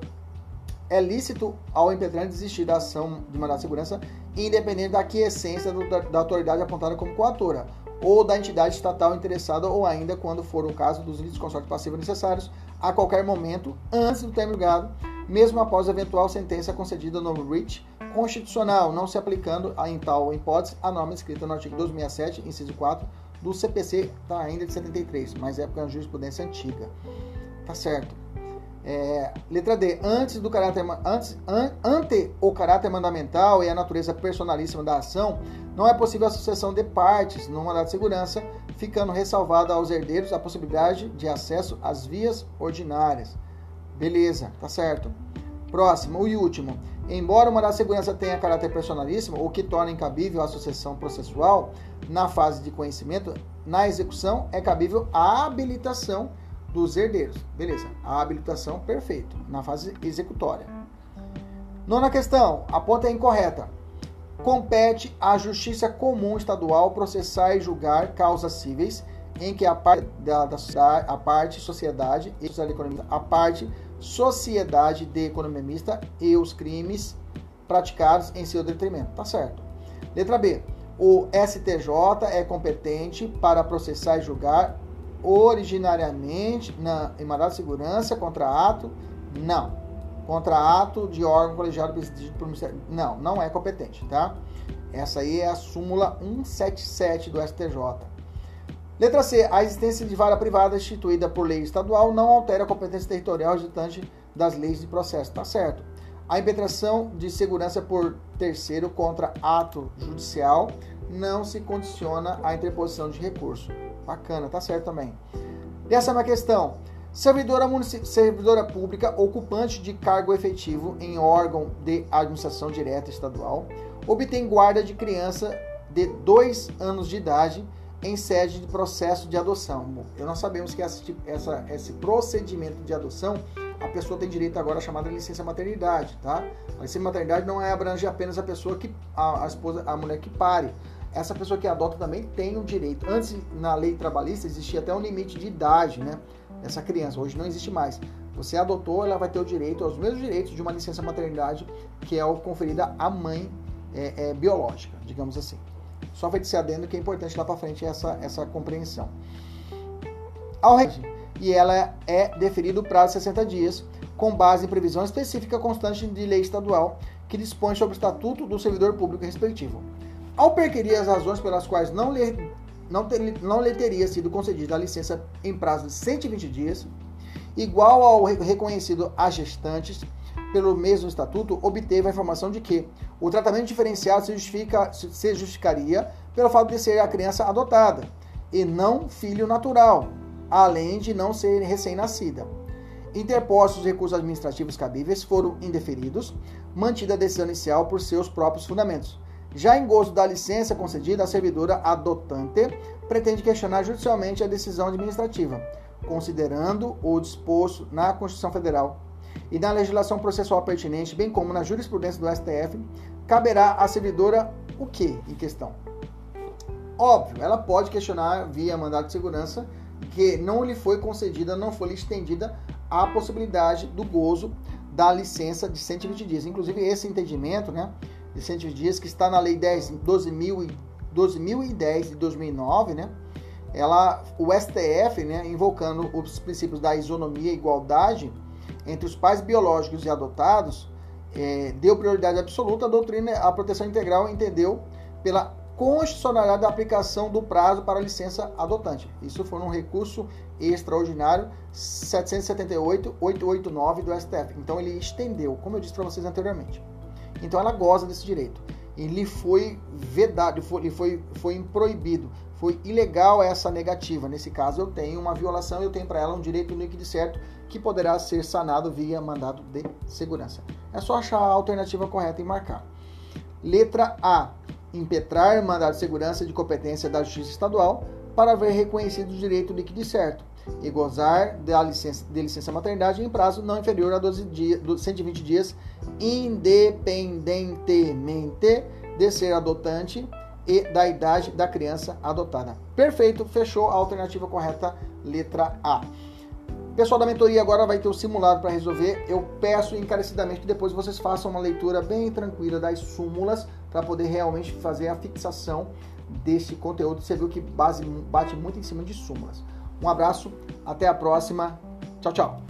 É lícito ao impetrante desistir da ação de mandado de segurança, independente da aquiescência da, da autoridade apontada como coatora, ou da entidade estatal interessada, ou ainda, quando for o caso, dos litígios consortes passivos necessários, a qualquer momento, antes do termo julgado, mesmo após eventual sentença concedida no REACH constitucional, não se aplicando em tal hipótese a norma escrita no artigo 267, inciso 4 do CPC, tá ainda de 73, mas é porque é uma jurisprudência antiga. Tá certo. É, letra D. Antes do caráter antes, an, ante o caráter mandamental e a natureza personalíssima da ação, não é possível a sucessão de partes no mandato de segurança, ficando ressalvada aos herdeiros a possibilidade de acesso às vias ordinárias. Beleza, tá certo. Próximo e último. Embora o mandato de segurança tenha caráter personalíssimo, o que torna incabível a sucessão processual, na fase de conhecimento, na execução é cabível a habilitação dos herdeiros. Beleza, a habilitação, perfeito, na fase executória. Nona questão, a ponta é incorreta. Compete à Justiça Comum Estadual processar e julgar causas cíveis em que a parte da, da sociedade, a parte sociedade e a parte sociedade de economia mista e os crimes praticados em seu detrimento. Tá certo. Letra B. O STJ é competente para processar e julgar originariamente na, em mandado de segurança contra ato? Não. Contra ato de órgão colegiado presidido por Ministério. Não, não é competente, tá? Essa aí é a súmula 177 do STJ. Letra C. A existência de vara privada instituída por lei estadual não altera a competência territorial resultante das leis de processo. Tá certo. A impetração de segurança por terceiro contra ato judicial não se condiciona à interposição de recurso. Bacana, tá certo também. Décima questão. Servidora, servidora pública ocupante de cargo efetivo em órgão de administração direta estadual obtém guarda de criança de 2 anos de idade em sede de processo de adoção. Eu nós sabemos que essa, essa, esse procedimento de adoção, a pessoa tem direito agora à chamada licença maternidade, tá? A licença maternidade não é abrange apenas a pessoa que a, a esposa, a mulher que pare, essa pessoa que adota também tem o direito. Antes, na lei trabalhista, existia até um limite de idade, né? Dessa criança. Hoje não existe mais. Você adotou, ela vai ter o direito, aos mesmos direitos de uma licença maternidade que é conferida à mãe é, é, biológica, digamos assim. Só vai ser adendo que é importante lá para frente essa, essa compreensão. Ao e ela é deferido o prazo de 60 dias, com base em previsão específica constante de lei estadual que dispõe sobre o estatuto do servidor público respectivo. Ao perquirir as razões pelas quais não lhe, não, ter, não lhe teria sido concedida a licença em prazo de 120 dias, igual ao reconhecido a gestantes pelo mesmo estatuto, obteve a informação de que o tratamento diferenciado se, justifica, se justificaria pelo fato de ser a criança adotada e não filho natural, além de não ser recém-nascida. Interpostos os recursos administrativos cabíveis foram indeferidos, mantida a decisão inicial por seus próprios fundamentos já em gozo da licença concedida, a servidora adotante pretende questionar judicialmente a decisão administrativa, considerando o disposto na Constituição Federal e na legislação processual pertinente, bem como na jurisprudência do STF, caberá à servidora o que em questão? Óbvio, ela pode questionar via mandado de segurança que não lhe foi concedida, não foi lhe estendida a possibilidade do gozo da licença de 120 dias. Inclusive, esse entendimento, né, Vicente Dias, que está na Lei 10, 12.010 de 2009, né? Ela, o STF, né, invocando os princípios da isonomia e igualdade entre os pais biológicos e adotados, é, deu prioridade absoluta à doutrina, a proteção integral entendeu pela constitucionalidade da aplicação do prazo para a licença adotante. Isso foi um recurso extraordinário 778-889 do STF. Então ele estendeu, como eu disse para vocês anteriormente. Então ela goza desse direito. E lhe foi vedado, lhe foi, foi proibido, foi ilegal essa negativa. Nesse caso, eu tenho uma violação, eu tenho para ela um direito líquido certo que poderá ser sanado via mandado de segurança. É só achar a alternativa correta e marcar. Letra A. Impetrar mandado de segurança de competência da Justiça Estadual para ver reconhecido o direito líquido certo e gozar da licença, de licença maternidade em prazo não inferior a 12 dias, 120 dias, independentemente de ser adotante e da idade da criança adotada. Perfeito, fechou a alternativa correta, letra A. Pessoal da mentoria agora vai ter o simulado para resolver. Eu peço encarecidamente que depois vocês façam uma leitura bem tranquila das súmulas para poder realmente fazer a fixação desse conteúdo. Você viu que base, bate muito em cima de súmulas. Um abraço, até a próxima. Tchau, tchau.